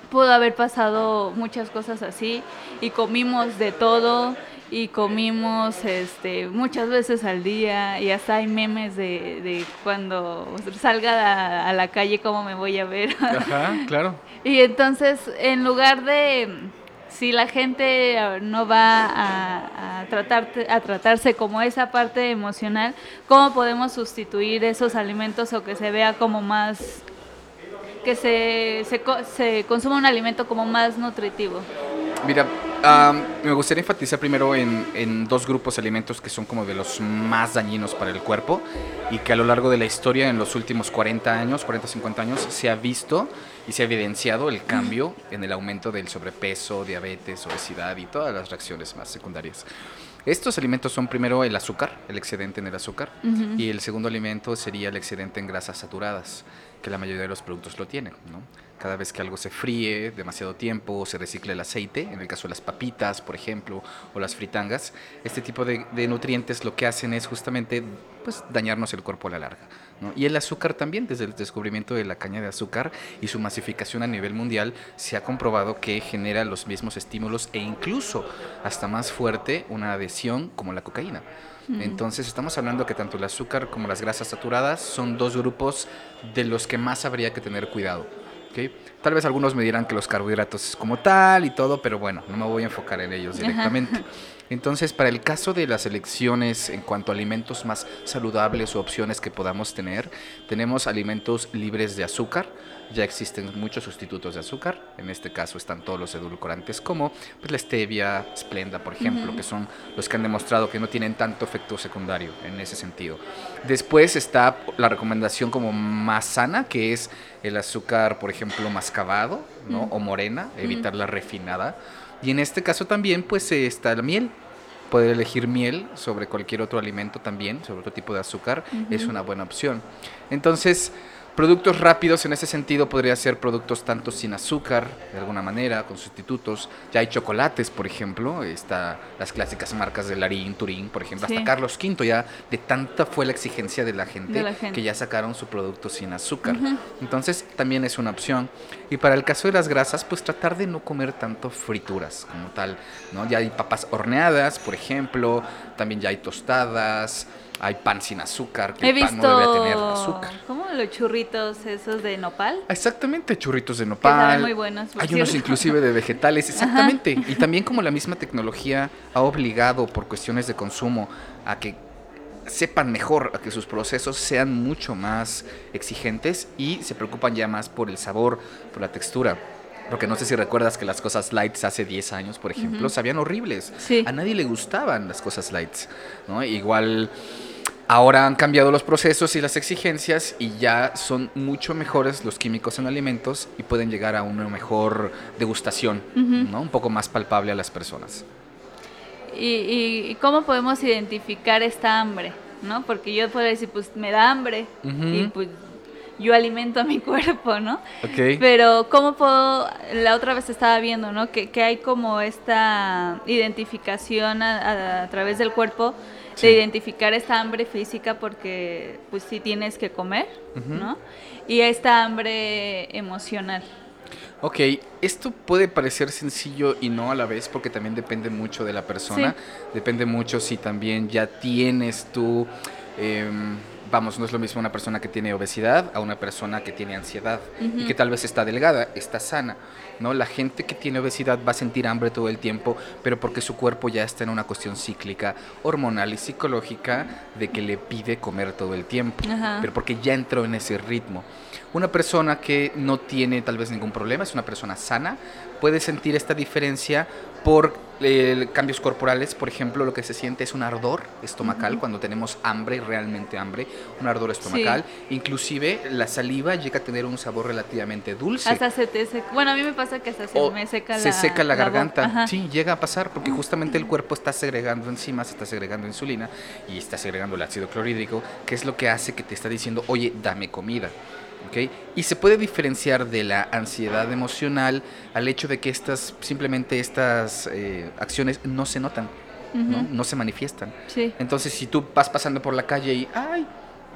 Speaker 1: pudo haber pasado muchas cosas así y comimos de todo y comimos este muchas veces al día y hasta hay memes de, de cuando salga a, a la calle cómo me voy a ver
Speaker 2: Ajá, claro.
Speaker 1: y entonces en lugar de si la gente eh, no va a, a tratar, a tratarse como esa parte emocional, ¿cómo podemos sustituir esos alimentos o que se vea como más que se, se, se consuma un alimento como más nutritivo.
Speaker 2: Mira, am, me gustaría enfatizar primero en, en dos grupos de alimentos que son como de los más dañinos para el cuerpo y que a lo largo de la historia, en los últimos 40 años, 40, 50 años, se ha visto y se ha evidenciado el cambio en el aumento del sobrepeso, diabetes, obesidad y todas las reacciones más secundarias. Estos alimentos son primero el azúcar, el excedente en el azúcar, y el segundo alimento sería el excedente en grasas saturadas, que la mayoría de los productos lo tienen. ¿no? Cada vez que algo se fríe demasiado tiempo o se recicla el aceite, en el caso de las papitas, por ejemplo, o las fritangas, este tipo de, nutrientes lo que hacen es justamente pues, dañarnos el cuerpo a la larga. ¿no? Y el azúcar también, desde el descubrimiento de la caña de azúcar y su masificación a nivel mundial, se ha comprobado que genera los mismos estímulos e incluso hasta más fuerte una adhesión como la cocaína. Entonces estamos hablando que tanto el azúcar como las grasas saturadas son dos grupos de los que más habría que tener cuidado. Tal vez algunos me dirán que los carbohidratos es como tal y todo, pero bueno, no me voy a enfocar en ellos
Speaker 1: Ajá.
Speaker 2: directamente. Entonces, para el caso de las elecciones en cuanto a alimentos más saludables o opciones que podamos tener, tenemos alimentos libres de azúcar. Ya existen muchos sustitutos de azúcar. En este caso están todos los edulcorantes como pues, la stevia, Splenda, por ejemplo, que son los que han demostrado que no tienen tanto efecto secundario en ese sentido. Después está la recomendación como más sana, que es el azúcar, por ejemplo, mascabado, ¿no? O morena, evitar la refinada. Y en este caso también, pues eh, está la miel. Poder elegir miel sobre cualquier otro alimento también, sobre otro tipo de azúcar, es una buena opción. Entonces, productos rápidos en ese sentido podría ser productos tanto sin azúcar, de alguna manera, con sustitutos. Ya hay chocolates, por ejemplo, está las clásicas marcas de Larín, Turín, por ejemplo,
Speaker 1: Sí.
Speaker 2: hasta Carlos V ya de tanta fue la exigencia de la gente,
Speaker 1: De la gente.
Speaker 2: que ya sacaron su producto sin azúcar. Entonces también es una opción. Y para el caso de las grasas, pues tratar de no comer tanto frituras como tal. ¿no? Ya hay papas horneadas, por ejemplo, también ya hay tostadas, hay pan sin azúcar, que
Speaker 1: He
Speaker 2: el pan no debería tener azúcar.
Speaker 1: ¿cómo los churritos esos de nopal,
Speaker 2: Exactamente, churritos de
Speaker 1: que
Speaker 2: nopal.
Speaker 1: saben muy buenos. por
Speaker 2: Hay unos inclusive de vegetales, exactamente. Y también como la misma tecnología ha obligado por cuestiones de consumo a que sepan mejor, a que sus procesos sean mucho más exigentes y se preocupan ya más por el sabor, por la textura. Porque no sé si recuerdas que las cosas lights hace 10 años, por ejemplo, sabían horribles.
Speaker 1: Sí.
Speaker 2: A nadie le gustaban las cosas lights. ¿no? Igual ahora han cambiado los procesos y las exigencias y ya son mucho mejores los químicos en alimentos y pueden llegar a una mejor degustación. ¿no? un poco más palpable a las personas.
Speaker 1: ¿Y, y, cómo podemos identificar esta hambre? ¿no? Porque yo puedo decir, pues me da hambre y pues yo alimento a mi cuerpo, ¿no? Pero ¿cómo puedo, la otra vez estaba viendo, ¿no? Que, que hay como esta identificación a, a- a través del cuerpo
Speaker 2: Sí.
Speaker 1: de identificar esta hambre física porque pues sí tienes que comer,
Speaker 2: Ujú.
Speaker 1: ¿no? Y esta hambre emocional.
Speaker 2: Ok, esto puede parecer sencillo y no a la vez porque también depende mucho de la persona.
Speaker 1: Sí.
Speaker 2: Depende mucho si también ya tienes tú, em, vamos, no es lo mismo una persona que tiene obesidad a una persona que tiene ansiedad y que tal vez está delgada, está sana, ¿no? La gente que tiene obesidad va a sentir hambre todo el tiempo, pero porque su cuerpo ya está en una cuestión cíclica, hormonal y psicológica de que le pide comer todo el tiempo, pero porque ya entró en ese ritmo. Una persona que no tiene tal vez ningún problema, es una persona sana, puede sentir esta diferencia por eh, cambios corporales, por ejemplo, lo que se siente es un ardor estomacal cuando tenemos hambre, realmente hambre, un ardor estomacal. Inclusive la saliva llega a tener un sabor relativamente dulce.
Speaker 1: Hasta se te seca. Bueno, a mí me pasa que hasta se me seca
Speaker 2: la Se seca la, garganta. sí, llega a pasar porque justamente el cuerpo está segregando enzimas, está segregando insulina y está segregando el ácido clorhídrico, que es lo que hace que te está diciendo, oye, dame comida. Y se puede diferenciar de la ansiedad emocional al hecho de que estas, simplemente estas eh, acciones no se notan, ¿no? ¿no? se manifiestan. Entonces, si tú vas pasando por la calle y, ay,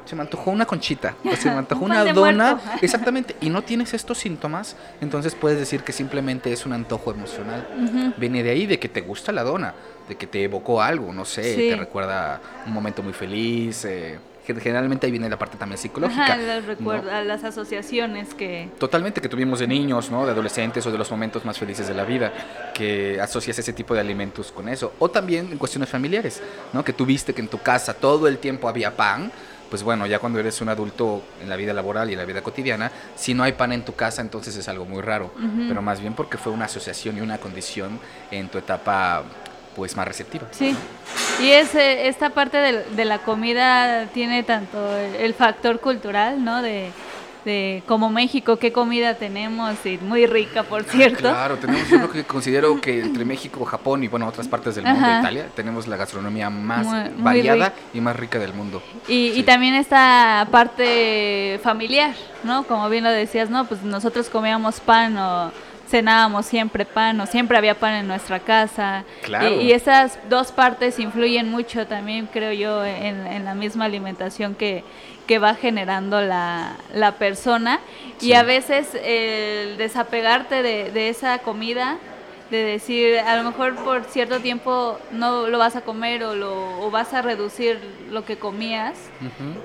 Speaker 2: se me antojó una conchita, o se me antojó una dona, exactamente, y no tienes estos síntomas, entonces puedes decir que simplemente es un antojo emocional. Viene de ahí, de que te gusta la dona, de que te evocó algo, no sé, te recuerda un momento muy feliz. Eh, generalmente ahí viene la parte también psicológica.
Speaker 1: Ajá, a las asociaciones que...
Speaker 2: Totalmente, que tuvimos de niños, ¿no? De adolescentes o de los momentos más felices de la vida, que asocias ese tipo de alimentos con eso. O también en cuestiones familiares, ¿no? Que tuviste que en tu casa todo el tiempo había pan, pues bueno, ya cuando eres un adulto en la vida laboral y en la vida cotidiana, si no hay pan en tu casa, entonces es algo muy raro, pero más bien porque fue una asociación y una condición en tu etapa pues más receptiva.
Speaker 1: Sí, y es, esta parte de, de, la comida tiene tanto el factor cultural, ¿no? De, de como México, qué comida tenemos y muy rica, por cierto.
Speaker 2: Claro, tenemos yo lo que considero que entre México, Japón y bueno, otras partes del mundo, Italia, tenemos la gastronomía más variada y más rica del mundo.
Speaker 1: Y, y, también esta parte familiar, ¿no? Como bien lo decías, ¿no? Pues nosotros comíamos pan o cenábamos siempre pan o siempre había pan en nuestra casa. Y, esas dos partes influyen mucho también, creo yo, en, la misma alimentación que, que va generando la, la persona. Y a veces el desapegarte de, de esa comida de decir, a lo mejor por cierto tiempo no lo vas a comer o, lo, vas a reducir lo que comías,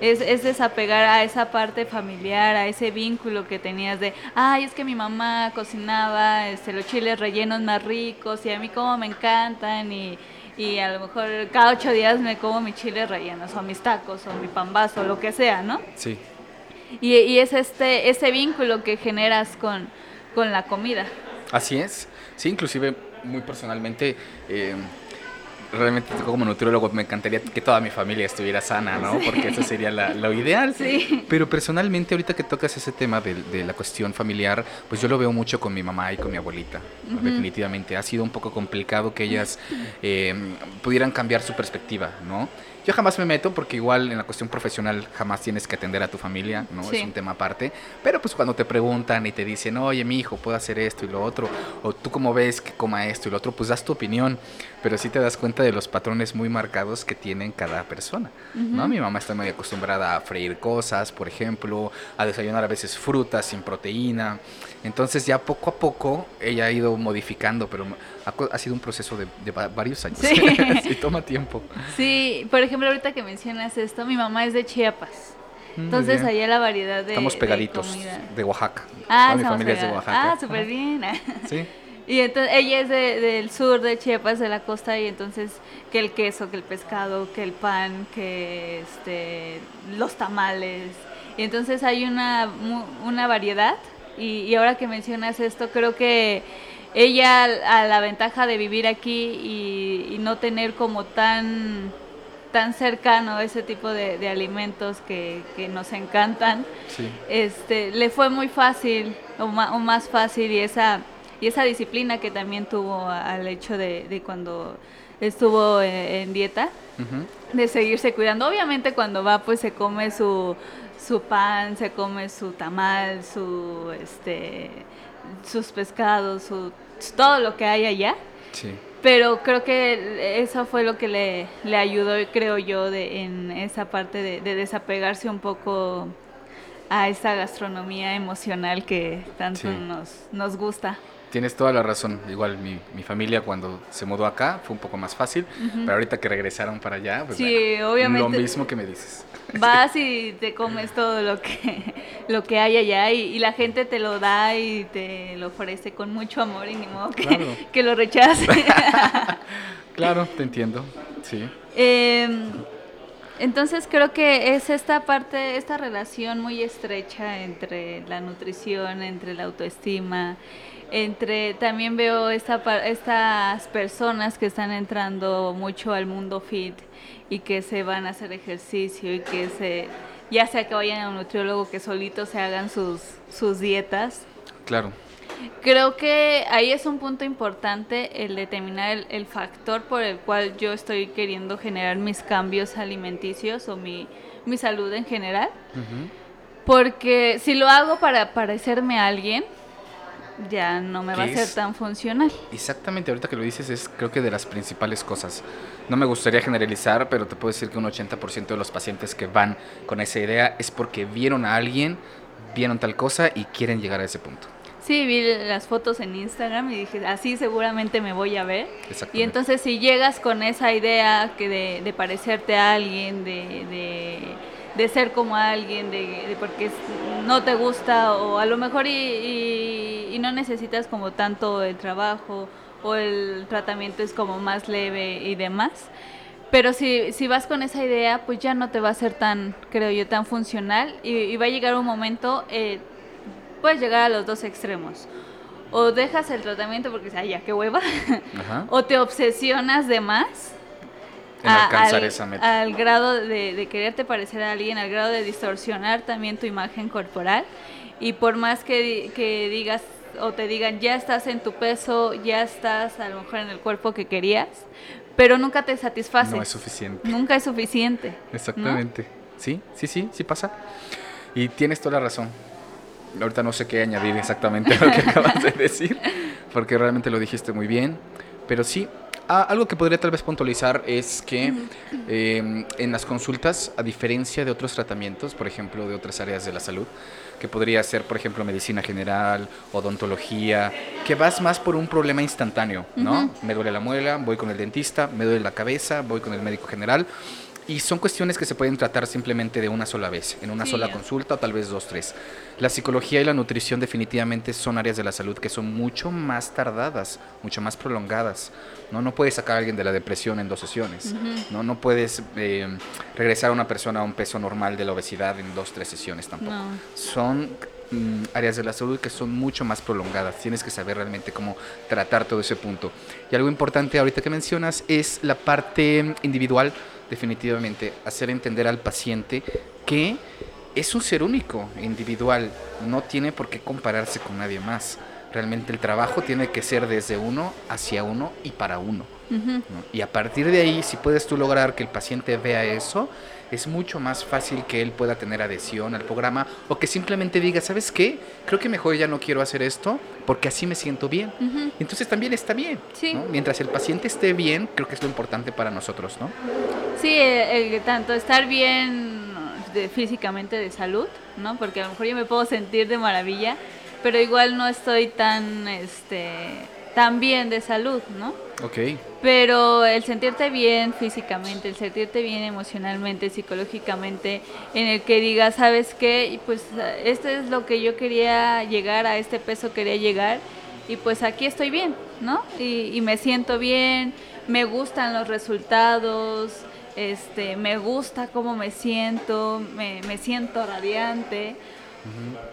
Speaker 1: es, es, desapegar a esa parte familiar, a ese vínculo que tenías de, ay, es que mi mamá cocinaba este, los chiles rellenos más ricos y a mí como me encantan y, y a lo mejor cada ocho días me como mis chiles rellenos o mis tacos o mi pambazo, lo que sea, ¿no?
Speaker 2: Sí.
Speaker 1: Y, y es este, ese vínculo que generas con, con la comida.
Speaker 2: Así es. Sí, inclusive muy personalmente, eh, realmente como nutriólogo me encantaría que toda mi familia estuviera sana, ¿no? Porque eso sería lo ideal.
Speaker 1: Sí.
Speaker 2: Pero personalmente ahorita que tocas ese tema de, la cuestión familiar, pues yo lo veo mucho con mi mamá y con mi abuelita. Definitivamente ha sido un poco complicado que ellas eh, pudieran cambiar su perspectiva, ¿no? Yo jamás me meto porque igual en la cuestión profesional jamás tienes que atender a tu familia, ¿no? Es un tema aparte. Pero pues cuando te preguntan y te dicen, oye, mi hijo, puedo hacer esto y lo otro, o tú cómo ves que coma esto y lo otro, pues das tu opinión. Pero sí te das cuenta de los patrones muy marcados que tienen cada persona, ¿no? Mi mamá está muy acostumbrada a freír cosas, por ejemplo, a desayunar a veces frutas sin proteína. Entonces ya poco a poco ella ha ido modificando, pero ha, sido un proceso de, varios años. Sí. sí. toma tiempo.
Speaker 1: Sí, por ejemplo, ahorita que mencionas esto, mi mamá es de Chiapas. Mm, Entonces allá la variedad de
Speaker 2: Estamos pegaditos, de, Oaxaca.
Speaker 1: Ah, mi familia es de Oaxaca. Ah, súper bien.
Speaker 2: Sí.
Speaker 1: Y entonces ella es del sur de Chiapas, de la costa, y entonces que el queso, que el pescado, que el pan, que este, los tamales. Y entonces hay una, una variedad. Y, y ahora que mencionas esto, creo que ella a la ventaja de vivir aquí y, no tener como tan tan cercano ese tipo de, alimentos que, nos encantan, este, le fue muy fácil o, más fácil y esa, y esa disciplina que también tuvo al hecho de, cuando estuvo en, dieta, de seguirse cuidando. Obviamente cuando va pues se come su, su pan, se come su tamal, su este sus pescados, su, todo lo que hay allá.
Speaker 2: Sí.
Speaker 1: Pero creo que eso fue lo que le, le ayudó, creo yo, de, en esa parte de, desapegarse un poco a esa gastronomía emocional que tanto nos, nos gusta.
Speaker 2: Tienes toda la razón. Igual mi, mi, familia cuando se mudó acá fue un poco más fácil, pero ahorita que regresaron para allá, pues
Speaker 1: sí, obviamente.
Speaker 2: lo mismo que me dices.
Speaker 1: Vas y te comes todo lo que, lo que hay allá y, la gente te lo da y te lo ofrece con mucho amor y ni modo que, que lo rechace.
Speaker 2: claro, te entiendo, sí.
Speaker 1: Em, entonces creo que es esta parte, esta relación muy estrecha entre la nutrición, entre la autoestima, entre también veo esta, estas personas que están entrando mucho al mundo fit y que se van a hacer ejercicio y que se ya sea que vayan a un nutriólogo que solitos se hagan sus, sus dietas.
Speaker 2: Claro.
Speaker 1: Creo que ahí es un punto importante el determinar el, factor por el cual yo estoy queriendo generar mis cambios alimenticios o mi, mi salud en general. Porque si lo hago para parecerme a alguien, ya no me va a ser tan funcional.
Speaker 2: Exactamente, ahorita que lo dices es creo que de las principales cosas. No me gustaría generalizar, pero te puedo decir que un 80% de los pacientes que van con esa idea es porque vieron a alguien, vieron tal cosa y quieren llegar a ese punto.
Speaker 1: Sí, vi las fotos en Instagram y dije, así seguramente me voy a ver. Y entonces si llegas con esa idea que de, parecerte a alguien, de de ser como alguien, de, porque no te gusta o a lo mejor y, no necesitas como tanto el trabajo o el tratamiento es como más leve y demás. Pero si, si vas con esa idea, pues ya no te va a ser tan, creo yo, tan funcional y, va a llegar un momento, eh, puedes llegar a los dos extremos. O dejas el tratamiento porque, ay, ya, qué hueva. o te obsesionas de más
Speaker 2: en alcanzar esa meta.
Speaker 1: Al grado de, quererte parecer a alguien, al grado de distorsionar también tu imagen corporal. Y por más que, que digas o te digan, ya estás en tu peso, ya estás a lo mejor en el cuerpo que querías, pero nunca te satisface.
Speaker 2: No es suficiente.
Speaker 1: Nunca es suficiente.
Speaker 2: Exactamente. Sí, sí, sí, sí pasa. Y tienes toda la razón. Ahorita no sé qué añadir exactamente a lo que acabas de decir, porque realmente lo dijiste muy bien. Pero sí, Ah, algo que podría tal vez puntualizar es que em, en las consultas, a diferencia de otros tratamientos, por ejemplo, de otras áreas de la salud, que podría ser, por ejemplo, medicina general, odontología, que vas más por un problema instantáneo, ¿no? Me duele la muela, voy con el dentista, me duele la cabeza, voy con el médico general. Y son cuestiones que se pueden tratar simplemente de una sola vez, en una sola consulta o tal vez dos, tres. La psicología y la nutrición definitivamente son áreas de la salud que son mucho más tardadas, mucho más prolongadas. No, no puedes sacar a alguien de la depresión en dos sesiones. ¿no? no puedes eh, regresar a una persona a un peso normal de la obesidad en dos, tres sesiones tampoco. Son mm, áreas de la salud que son mucho más prolongadas. Tienes que saber realmente cómo tratar todo ese punto. Y algo importante ahorita que mencionas es la parte individual definitivamente, hacer entender al paciente que es un ser único, individual, no tiene por qué compararse con nadie más. Realmente el trabajo tiene que ser desde uno hacia uno y para uno. Y a partir de ahí, si puedes tú lograr que el paciente vea eso, es mucho más fácil que él pueda tener adhesión al programa o que simplemente diga, ¿sabes qué? Creo que mejor ya no quiero hacer esto porque así me siento bien. Entonces también está bien. Mientras el paciente esté bien, creo que es lo importante para nosotros, ¿no?
Speaker 1: Sí, el, tanto estar bien físicamente de salud, ¿no? Porque a lo mejor yo me puedo sentir de maravilla, pero igual no estoy tan, este, tan bien de salud, ¿no?
Speaker 2: Ok.
Speaker 1: Pero el sentirte bien físicamente, el sentirte bien emocionalmente, psicológicamente, en el que digas, ¿sabes qué? Pues esto es lo que yo quería llegar, a este peso quería llegar, y pues aquí estoy bien, ¿no? Y, y me siento bien, me gustan los resultados, este, me gusta cómo me siento, me, siento radiante.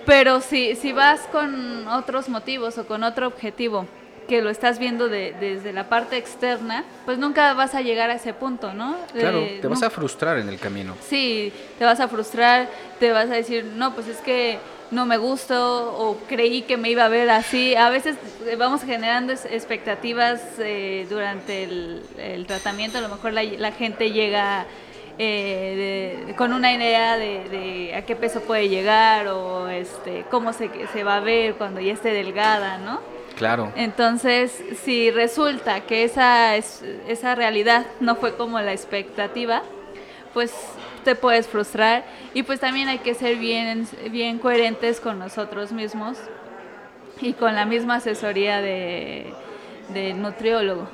Speaker 1: Pero si, si vas con otros motivos o con otro objetivo, que lo estás viendo desde la parte externa, pues nunca vas a llegar a ese punto, ¿no?
Speaker 2: Claro, te vas a frustrar en el camino.
Speaker 1: Sí, te vas a frustrar, te vas a decir, no, pues es que no me gustó o creí que me iba a ver así. A veces eh, vamos generando expectativas eh, durante el, tratamiento, a lo mejor la, gente llega eh, con una idea de, a qué peso puede llegar o este, cómo se, se va a ver cuando ya esté delgada, ¿no?
Speaker 2: Claro.
Speaker 1: Entonces, si resulta que esa, esa realidad no fue como la expectativa, pues te puedes frustrar y pues también hay que ser bien, bien coherentes con nosotros mismos y con la misma asesoría de, nutriólogo.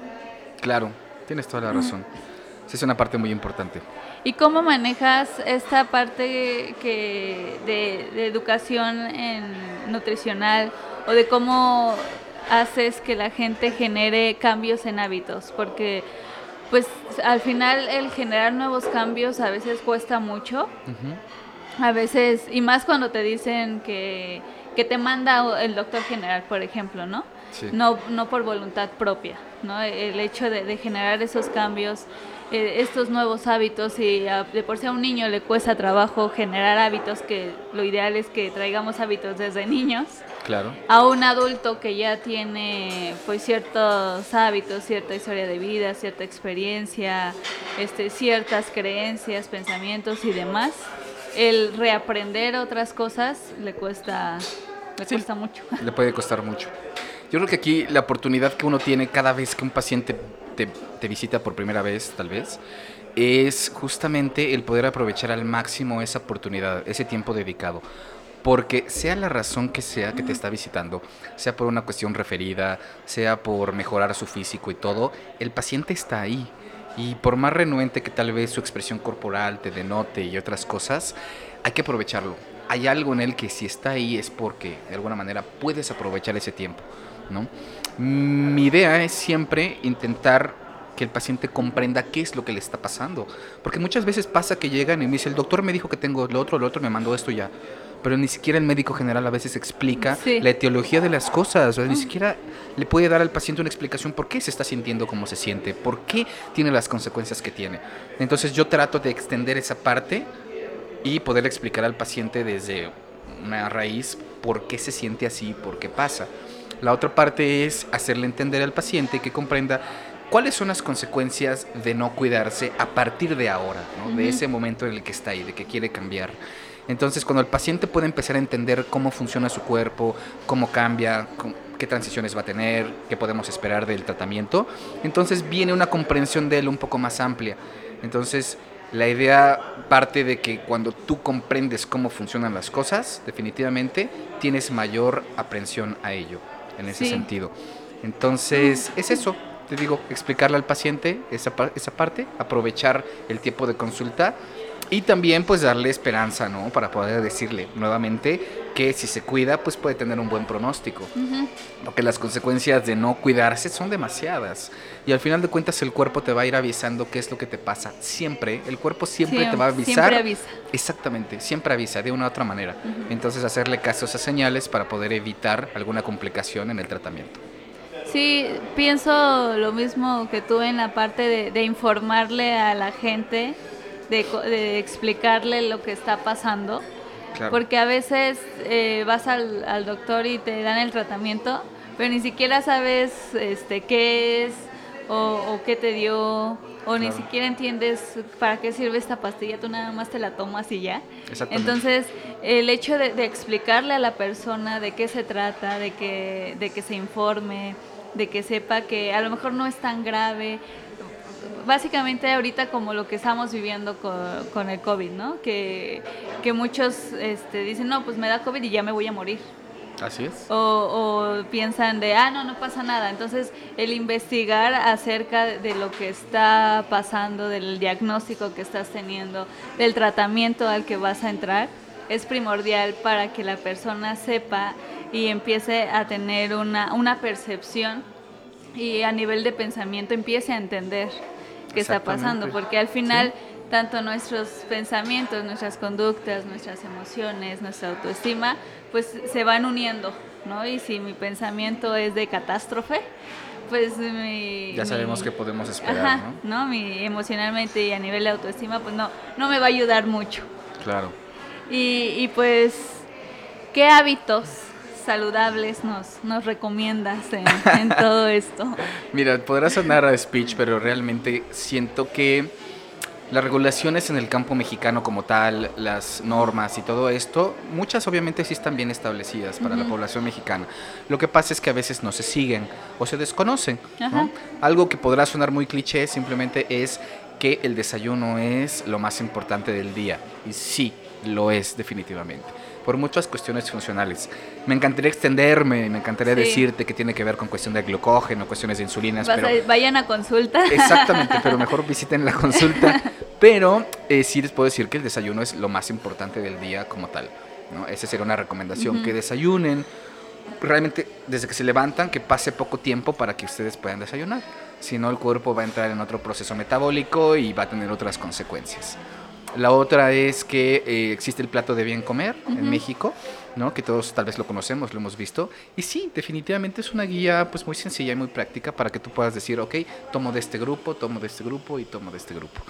Speaker 2: Claro, tienes toda la razón. es una parte muy importante.
Speaker 1: ¿Y cómo manejas esta parte que de, educación en nutricional o de cómo haces que la gente genere cambios en hábitos? Porque pues al final el generar nuevos cambios a veces cuesta mucho. A veces, y más cuando te dicen que, que te manda el doctor general, por ejemplo, ¿no? No, no por voluntad propia, ¿no? El hecho de, de generar esos cambios eh, estos nuevos hábitos y de por sí a un niño le cuesta trabajo generar hábitos que lo ideal es que traigamos hábitos desde niños.
Speaker 2: Claro.
Speaker 1: A un adulto que ya tiene pues ciertos hábitos, cierta historia de vida, cierta experiencia, este, ciertas creencias, pensamientos y demás, el reaprender otras cosas le cuesta, le cuesta mucho.
Speaker 2: Le puede costar mucho. Yo creo que aquí la oportunidad que uno tiene cada vez que un paciente te, visita por primera vez, tal vez, es justamente el poder aprovechar al máximo esa oportunidad, ese tiempo dedicado. Porque sea la razón que sea que te está visitando, sea por una cuestión referida, sea por mejorar su físico y todo, el paciente está ahí. Y por más renuente que tal vez su expresión corporal te denote y otras cosas, hay que aprovecharlo. Hay algo en él que si está ahí es porque de alguna manera puedes aprovechar ese tiempo, ¿no? Mi idea es siempre intentar que el paciente comprenda qué es lo que le está pasando. Porque muchas veces pasa que llegan y me dice, el doctor me dijo que tengo lo otro, lo otro, me mandó esto ya. Pero ni siquiera el médico general a veces explica la etiología de las cosas. ni ah. siquiera le puede dar al paciente una explicación por qué se está sintiendo como se siente, por qué tiene las consecuencias que tiene. Entonces yo trato de extender esa parte y poder explicar al paciente desde una raíz por qué se siente así, por qué pasa. La otra parte es hacerle entender al paciente que comprenda cuáles son las consecuencias de no cuidarse a partir de ahora, de ese momento en el que está ahí, de que quiere cambiar. Entonces, cuando el paciente puede empezar a entender cómo funciona su cuerpo, cómo cambia, qué transiciones va a tener, qué podemos esperar del tratamiento, entonces viene una comprensión de él un poco más amplia. Entonces, la idea parte de que cuando tú comprendes cómo funcionan las cosas, definitivamente tienes mayor aprensión a ello en ese sentido. Entonces, es eso, te digo, explicarle al paciente esa, esa parte, aprovechar el tiempo de consulta y también pues darle esperanza, ¿no? Para poder decirle nuevamente que si se cuida pues puede tener un buen pronóstico. Porque las consecuencias de no cuidarse son demasiadas. Y al final de cuentas el cuerpo te va a ir avisando qué es lo que te pasa. Siempre, el cuerpo siempre te va a avisar.
Speaker 1: Siempre avisa.
Speaker 2: Exactamente, siempre avisa de una u otra manera. Entonces hacerle caso a esas señales para poder evitar alguna complicación en el tratamiento.
Speaker 1: Sí, pienso lo mismo que tú en la parte de, informarle a la gente, de, explicarle lo que está pasando. Porque a veces eh, vas al, doctor y te dan el tratamiento, pero ni siquiera sabes este, qué es o, qué te dio, o ni siquiera entiendes para qué sirve esta pastilla, tú nada más te la tomas y ya. Entonces, el hecho de, de, explicarle a la persona de qué se trata, de que, de que se informe, de que sepa que a lo mejor no es tan grave. Básicamente ahorita como lo que estamos viviendo con, el COVID, ¿no? Que, muchos este, dicen, no, pues me da COVID y ya me voy a morir.
Speaker 2: Así es.
Speaker 1: O, piensan de, ah, no, no pasa nada. Entonces, el investigar acerca de lo que está pasando, del diagnóstico que estás teniendo, del tratamiento al que vas a entrar, es primordial para que la persona sepa y empiece a tener una, una percepción y a nivel de pensamiento empiece a entender qué está pasando, porque al final tanto nuestros pensamientos, nuestras conductas, nuestras emociones, nuestra autoestima, pues se van uniendo, ¿no? Y si mi pensamiento es de catástrofe, pues mi...
Speaker 2: Ya sabemos que podemos esperar,
Speaker 1: ¿no? Mi, emocionalmente y a nivel de autoestima, pues no, no me va a ayudar mucho.
Speaker 2: Claro.
Speaker 1: Y, y pues, ¿qué hábitos saludables nos, nos recomiendas en, todo esto?
Speaker 2: Mira, podrá sonar a speech, pero realmente siento que las regulaciones en el campo mexicano como tal, las normas y todo esto, muchas obviamente sí están bien establecidas para la población mexicana. Lo que pasa es que a veces no se siguen o se desconocen. Algo que podrá sonar muy cliché simplemente es que el desayuno es lo más importante del día. Y sí, lo es definitivamente. Por muchas cuestiones funcionales. Me encantaría extenderme, me encantaría decirte que tiene que ver con cuestión de glucógeno, cuestiones de insulinas.
Speaker 1: pero, vayan a consulta.
Speaker 2: Exactamente, pero mejor visiten la consulta. Pero eh, sí les puedo decir que el desayuno es lo más importante del día como tal. ¿no? Esa sería una recomendación, que desayunen realmente desde que se levantan, que pase poco tiempo para que ustedes puedan desayunar. Si no, el cuerpo va a entrar en otro proceso metabólico y va a tener otras consecuencias. La otra es que eh, existe el plato de bien comer en México, ¿no? que todos tal vez lo conocemos, lo hemos visto. Y sí, definitivamente es una guía pues, muy sencilla y muy práctica para que tú puedas decir, ok, tomo de este grupo, tomo de este grupo y tomo de este grupo.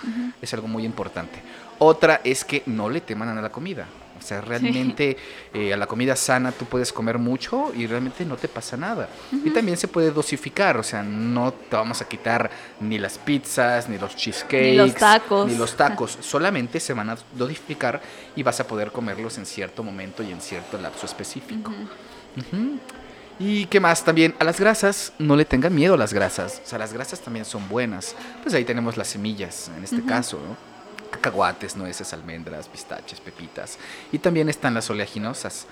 Speaker 2: Es algo muy importante. Otra es que no le teman a la comida. O sea, realmente eh, a la comida sana tú puedes comer mucho y realmente no te pasa nada. Y también se puede dosificar, o sea, no te vamos a quitar ni las pizzas, ni los cheesecakes,
Speaker 1: ni los tacos.
Speaker 2: Ni los tacos. Solamente se van a dosificar y vas a poder comerlos en cierto momento y en cierto lapso específico. ¿Y qué más? También a las grasas, no le tengan miedo a las grasas. O sea, las grasas también son buenas. Pues ahí tenemos las semillas, en este caso, ¿no? Cacahuates, nueces, almendras, pistaches, pepitas. Y también están las oleaginosas,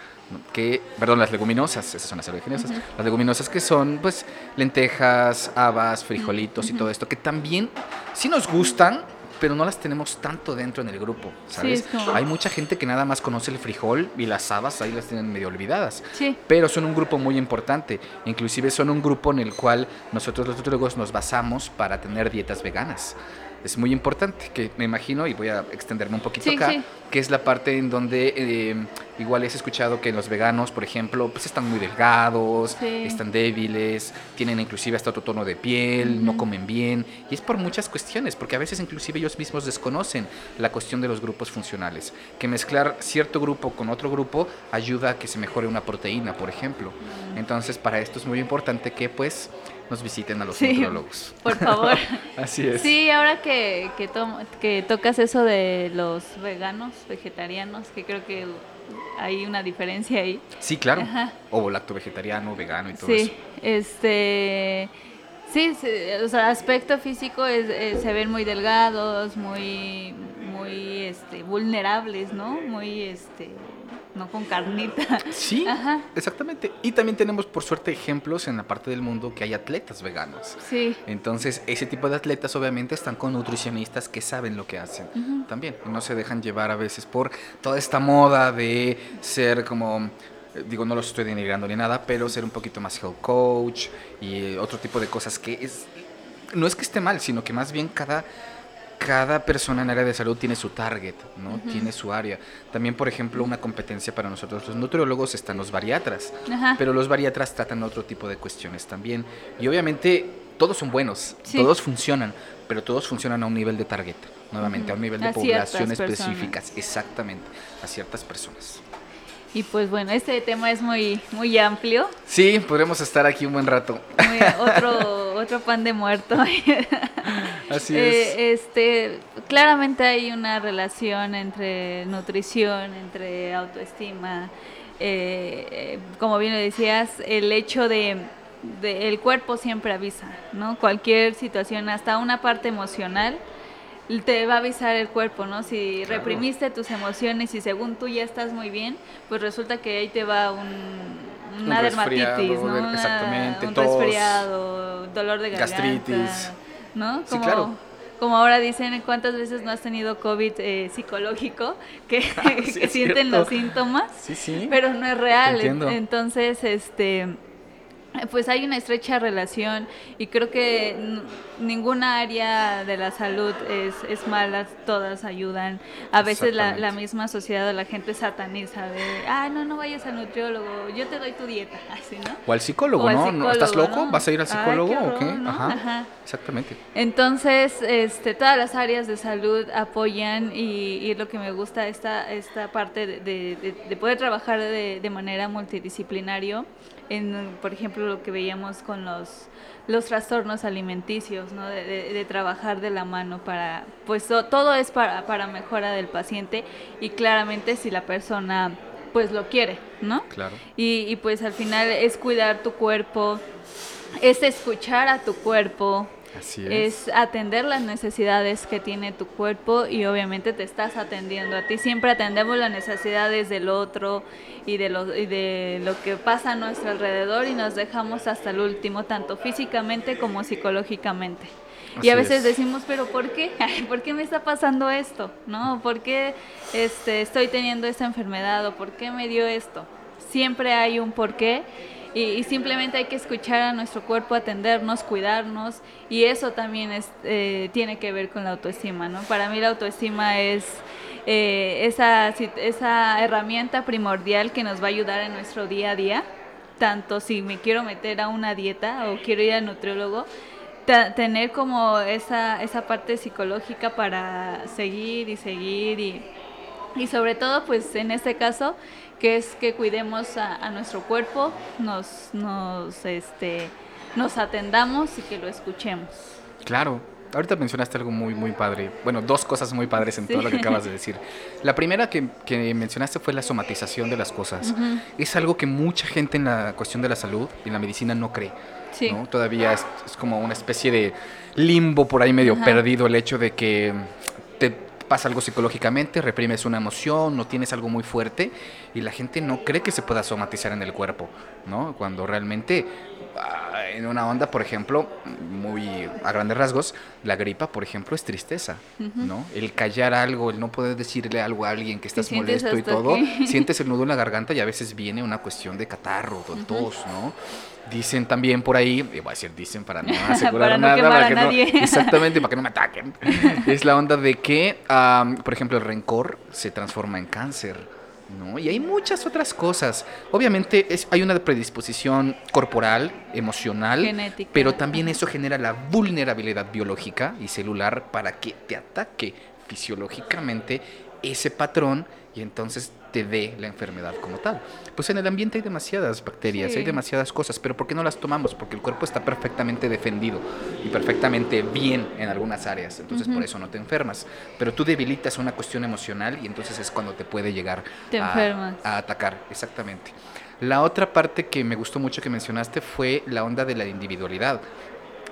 Speaker 2: que, perdón, las leguminosas, esas son las oleaginosas. Las leguminosas que son, pues, lentejas, habas, frijolitos y todo esto, que también sí nos gustan, pero no las tenemos tanto dentro en el grupo, ¿sabes? Hay mucha gente que nada más conoce el frijol y las habas ahí las tienen medio olvidadas.
Speaker 1: Sí.
Speaker 2: Pero son un grupo muy importante. Inclusive son un grupo en el cual nosotros los nutriólogos nos basamos para tener dietas veganas es muy importante, que me imagino, y voy a extenderme un poquito acá, que es la parte en donde eh, igual has escuchado que los veganos, por ejemplo, pues están muy delgados, están débiles, tienen inclusive hasta otro tono de piel, no comen bien, y es por muchas cuestiones, porque a veces inclusive ellos mismos desconocen la cuestión de los grupos funcionales, que mezclar cierto grupo con otro grupo ayuda a que se mejore una proteína, por ejemplo. Entonces, para esto es muy importante que pues nos visiten a los sí,
Speaker 1: Por favor.
Speaker 2: Así es.
Speaker 1: Sí, ahora que, que, que tocas eso de los veganos, vegetarianos, que creo que hay una diferencia ahí.
Speaker 2: Sí, claro. O lacto vegetariano, vegano y todo eso.
Speaker 1: Sí, este... Sí, o sea, aspecto físico es, se ven muy delgados, muy, muy este, vulnerables, ¿no? Muy este, no con carnita.
Speaker 2: Sí, exactamente. Y también tenemos, por suerte, ejemplos en la parte del mundo que hay atletas veganos.
Speaker 1: Sí.
Speaker 2: Entonces, ese tipo de atletas obviamente están con nutricionistas que saben lo que hacen también. Y no se dejan llevar a veces por toda esta moda de ser como eh, digo, no los estoy denigrando ni nada, pero ser un poquito más health coach y otro tipo de cosas que es, no es que esté mal, sino que más bien cada cada persona en área de salud tiene su target, ¿no? Tiene su área. También, por ejemplo, una competencia para nosotros los nutriólogos están los bariatras, pero los bariatras tratan otro tipo de cuestiones también. Y obviamente todos son buenos, todos funcionan, pero todos funcionan a un nivel de target, nuevamente, a un nivel de población específicas, exactamente, a ciertas personas.
Speaker 1: Y pues bueno, este tema es muy, muy amplio.
Speaker 2: Sí, podremos estar aquí un buen rato.
Speaker 1: otro, otro pan de muerto.
Speaker 2: Así es.
Speaker 1: Eh, este, claramente hay una relación entre nutrición, entre autoestima. Eh, eh, como bien lo decías, el hecho de, de, el cuerpo siempre avisa, ¿no? Cualquier situación, hasta una parte emocional te va a avisar el cuerpo, ¿no? Si reprimiste tus emociones y según tú ya estás muy bien, pues resulta que ahí te va un, una dermatitis, ¿no?
Speaker 2: exactamente,
Speaker 1: un resfriado, dolor de garganta,
Speaker 2: gastritis,
Speaker 1: ¿no?
Speaker 2: Como, sí, claro.
Speaker 1: Como ahora dicen, ¿cuántas veces no has tenido COVID eh, psicológico que, que sienten los síntomas?
Speaker 2: Sí, sí.
Speaker 1: Pero no es real. Entonces, este pues hay una estrecha relación y creo que ninguna área de la salud es, es mala, todas ayudan. A veces la, la, misma sociedad o la gente sataniza de, ah, no, no vayas al nutriólogo, yo te doy tu dieta, así, ¿no?
Speaker 2: O al psicólogo, ¿no? ¿Estás loco? ¿Vas a ir al psicólogo o qué? Ajá. Exactamente.
Speaker 1: Entonces, este, todas las áreas de salud apoyan y, y lo que me gusta esta, esta parte de, de, de poder trabajar de, de manera multidisciplinario en, por ejemplo, lo que veíamos con los, los trastornos alimenticios, ¿no? de, trabajar de la mano para, pues todo es para, para mejora del paciente y claramente si la persona pues lo quiere, ¿no?
Speaker 2: Claro.
Speaker 1: Y, y pues al final es cuidar tu cuerpo, es escuchar a tu cuerpo,
Speaker 2: Así es.
Speaker 1: es. atender las necesidades que tiene tu cuerpo y obviamente te estás atendiendo a ti. Siempre atendemos las necesidades del otro y de lo, y de lo que pasa a nuestro alrededor y nos dejamos hasta el último, tanto físicamente como psicológicamente. y a veces
Speaker 2: es.
Speaker 1: decimos, pero ¿por qué? ¿Por qué me está pasando esto? ¿No? ¿Por qué este, estoy teniendo esta enfermedad? ¿O por qué me dio esto? Siempre hay un porqué y, simplemente hay que escuchar a nuestro cuerpo, atendernos, cuidarnos y eso también es, eh, tiene que ver con la autoestima, ¿no? Para mí la autoestima es eh, esa, esa herramienta primordial que nos va a ayudar en nuestro día a día, tanto si me quiero meter a una dieta o quiero ir al nutriólogo, tener como esa, esa parte psicológica para seguir y seguir y, y sobre todo pues en este caso que es que cuidemos a, a nuestro cuerpo, nos, nos, este, nos atendamos y que lo escuchemos.
Speaker 2: Claro. Ahorita mencionaste algo muy, muy padre. Bueno, dos cosas muy padres en
Speaker 1: Sí.
Speaker 2: todo lo que acabas de decir. La primera que, que mencionaste fue la somatización de las cosas. Es algo que mucha gente en la cuestión de la salud y en la medicina no cree.
Speaker 1: Sí.
Speaker 2: ¿no? Todavía es, es como una especie de limbo por ahí medio perdido el hecho de que pasa algo psicológicamente, reprimes una emoción, no tienes algo muy fuerte y la gente no cree que se pueda somatizar en el cuerpo, ¿no? Cuando realmente en una onda, por ejemplo, muy a grandes rasgos, la gripa, por ejemplo, es tristeza, ¿no? El callar algo, el no poder decirle algo a alguien que estás molesto y todo,
Speaker 1: aquí.
Speaker 2: sientes el nudo en la garganta y a veces viene una cuestión de catarro, de tos, ¿no? Dicen también por ahí, eh, voy a decir dicen para no asegurar
Speaker 1: Para no
Speaker 2: nada, para que no- exactamente, para que no me ataquen. es la onda de que, por ejemplo, el rencor se transforma en cáncer. ¿No? Y hay muchas otras cosas. Obviamente es, hay una predisposición corporal, emocional,
Speaker 1: Genética.
Speaker 2: pero también eso genera la vulnerabilidad biológica y celular para que te ataque fisiológicamente ese patrón y entonces te dé la enfermedad como tal. Pues en el ambiente hay demasiadas bacterias,
Speaker 1: Sí.
Speaker 2: hay demasiadas cosas, pero ¿por qué no las tomamos? Porque el cuerpo está perfectamente defendido y perfectamente bien en algunas áreas, entonces por eso no te enfermas. Pero tú debilitas una cuestión emocional y entonces es cuando te puede llegar
Speaker 1: Te
Speaker 2: a, a atacar, exactamente. La otra parte que me gustó mucho que mencionaste fue la onda de la individualidad.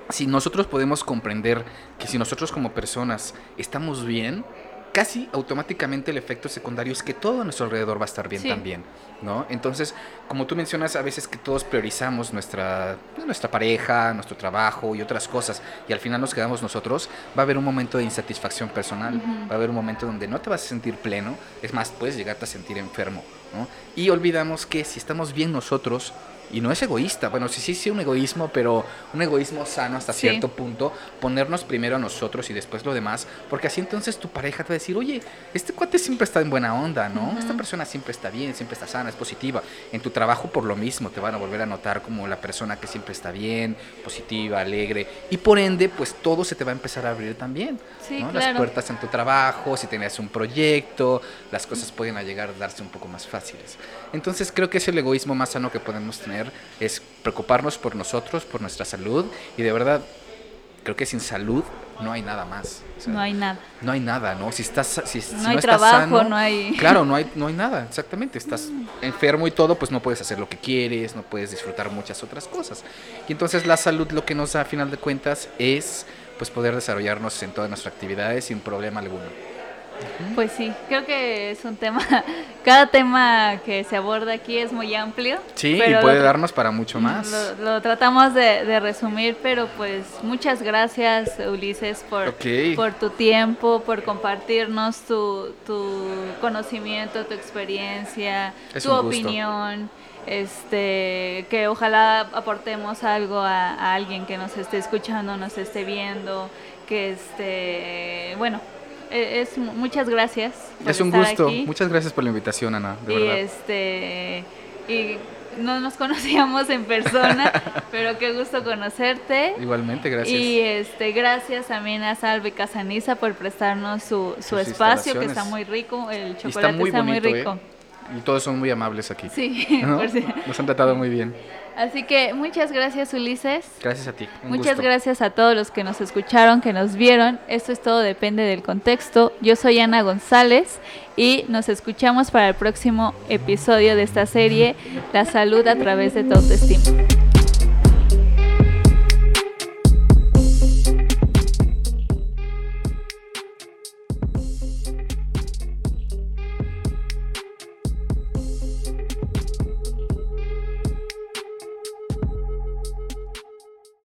Speaker 2: Si nosotros podemos comprender que si nosotros como personas estamos bien, casi automáticamente el efecto secundario es que todo a nuestro alrededor va a estar bien
Speaker 1: Sí.
Speaker 2: también, ¿no? Entonces, como tú mencionas, a veces que todos priorizamos nuestra, nuestra pareja, nuestro trabajo y otras cosas, y al final nos quedamos nosotros, va a haber un momento de insatisfacción personal, va a haber un momento donde no te vas a sentir pleno, es más, puedes llegarte a sentir enfermo, ¿no? Y olvidamos que si estamos bien nosotros, y no es egoísta, bueno, sí, sí, sí, un egoísmo, pero un egoísmo sano hasta
Speaker 1: Sí.
Speaker 2: cierto punto, ponernos primero a nosotros y después lo demás, porque así entonces tu pareja te va a decir, oye, este cuate siempre está en buena onda, ¿no? Esta persona siempre está bien, siempre está sana, es positiva. En tu trabajo por lo mismo te van a volver a notar como la persona que siempre está bien, positiva, alegre, y por ende, pues todo se te va a empezar a abrir también,
Speaker 1: Sí,
Speaker 2: ¿no? Las
Speaker 1: claro.
Speaker 2: puertas en tu trabajo, si tenías un proyecto, las cosas pueden llegar a darse un poco más fáciles. Entonces creo que es el egoísmo más sano que podemos tener, es preocuparnos por nosotros, por nuestra salud, y de verdad, creo que sin salud no hay nada más. O sea,
Speaker 1: No hay nada.
Speaker 2: no hay nada, ¿no? Si estás, si, si
Speaker 1: No hay
Speaker 2: estás
Speaker 1: trabajo,
Speaker 2: sano,
Speaker 1: no hay-
Speaker 2: Claro, no hay, no hay nada, exactamente. Estás enfermo y todo, pues no puedes hacer lo que quieres, no puedes disfrutar muchas otras cosas. Y entonces la salud lo que nos da a final de cuentas es pues poder desarrollarnos en todas nuestras actividades sin problema alguno.
Speaker 1: Pues sí, creo que es un tema, cada tema que se aborda aquí es muy amplio.
Speaker 2: Sí, y puede
Speaker 1: lo-
Speaker 2: darnos para mucho más.
Speaker 1: Lo, lo tratamos de, de resumir, pero pues muchas gracias Ulises por, por tu tiempo, por compartirnos tu, tu conocimiento, tu experiencia,
Speaker 2: Es
Speaker 1: tu
Speaker 2: gusto.
Speaker 1: Este, que ojalá aportemos algo a, a alguien que nos esté escuchando, nos esté viendo, que este, bueno, e- es muchas gracias. por
Speaker 2: Es un
Speaker 1: estar
Speaker 2: gusto.
Speaker 1: aquí.
Speaker 2: Muchas gracias por la invitación, Ana, de
Speaker 1: y
Speaker 2: verdad.
Speaker 1: este y no nos conocíamos en persona, pero qué gusto conocerte.
Speaker 2: Igualmente, gracias.
Speaker 1: Y este gracias también a Salve Casaniza por prestarnos su, su espacio que está muy rico, el chocolate
Speaker 2: está muy bonito,
Speaker 1: rico.
Speaker 2: ¿eh? Y todos son muy amables aquí.
Speaker 1: Sí,
Speaker 2: ¿no?
Speaker 1: por si-
Speaker 2: Nos han tratado muy bien.
Speaker 1: Así que muchas gracias Ulises.
Speaker 2: Gracias a ti. un
Speaker 1: Muchas
Speaker 2: gusto.
Speaker 1: gracias a todos los que nos escucharon, que nos vieron. Esto es todo, depende del contexto. Yo soy Ana González y nos escuchamos para el próximo episodio de esta serie, La salud a través de tu autoestima.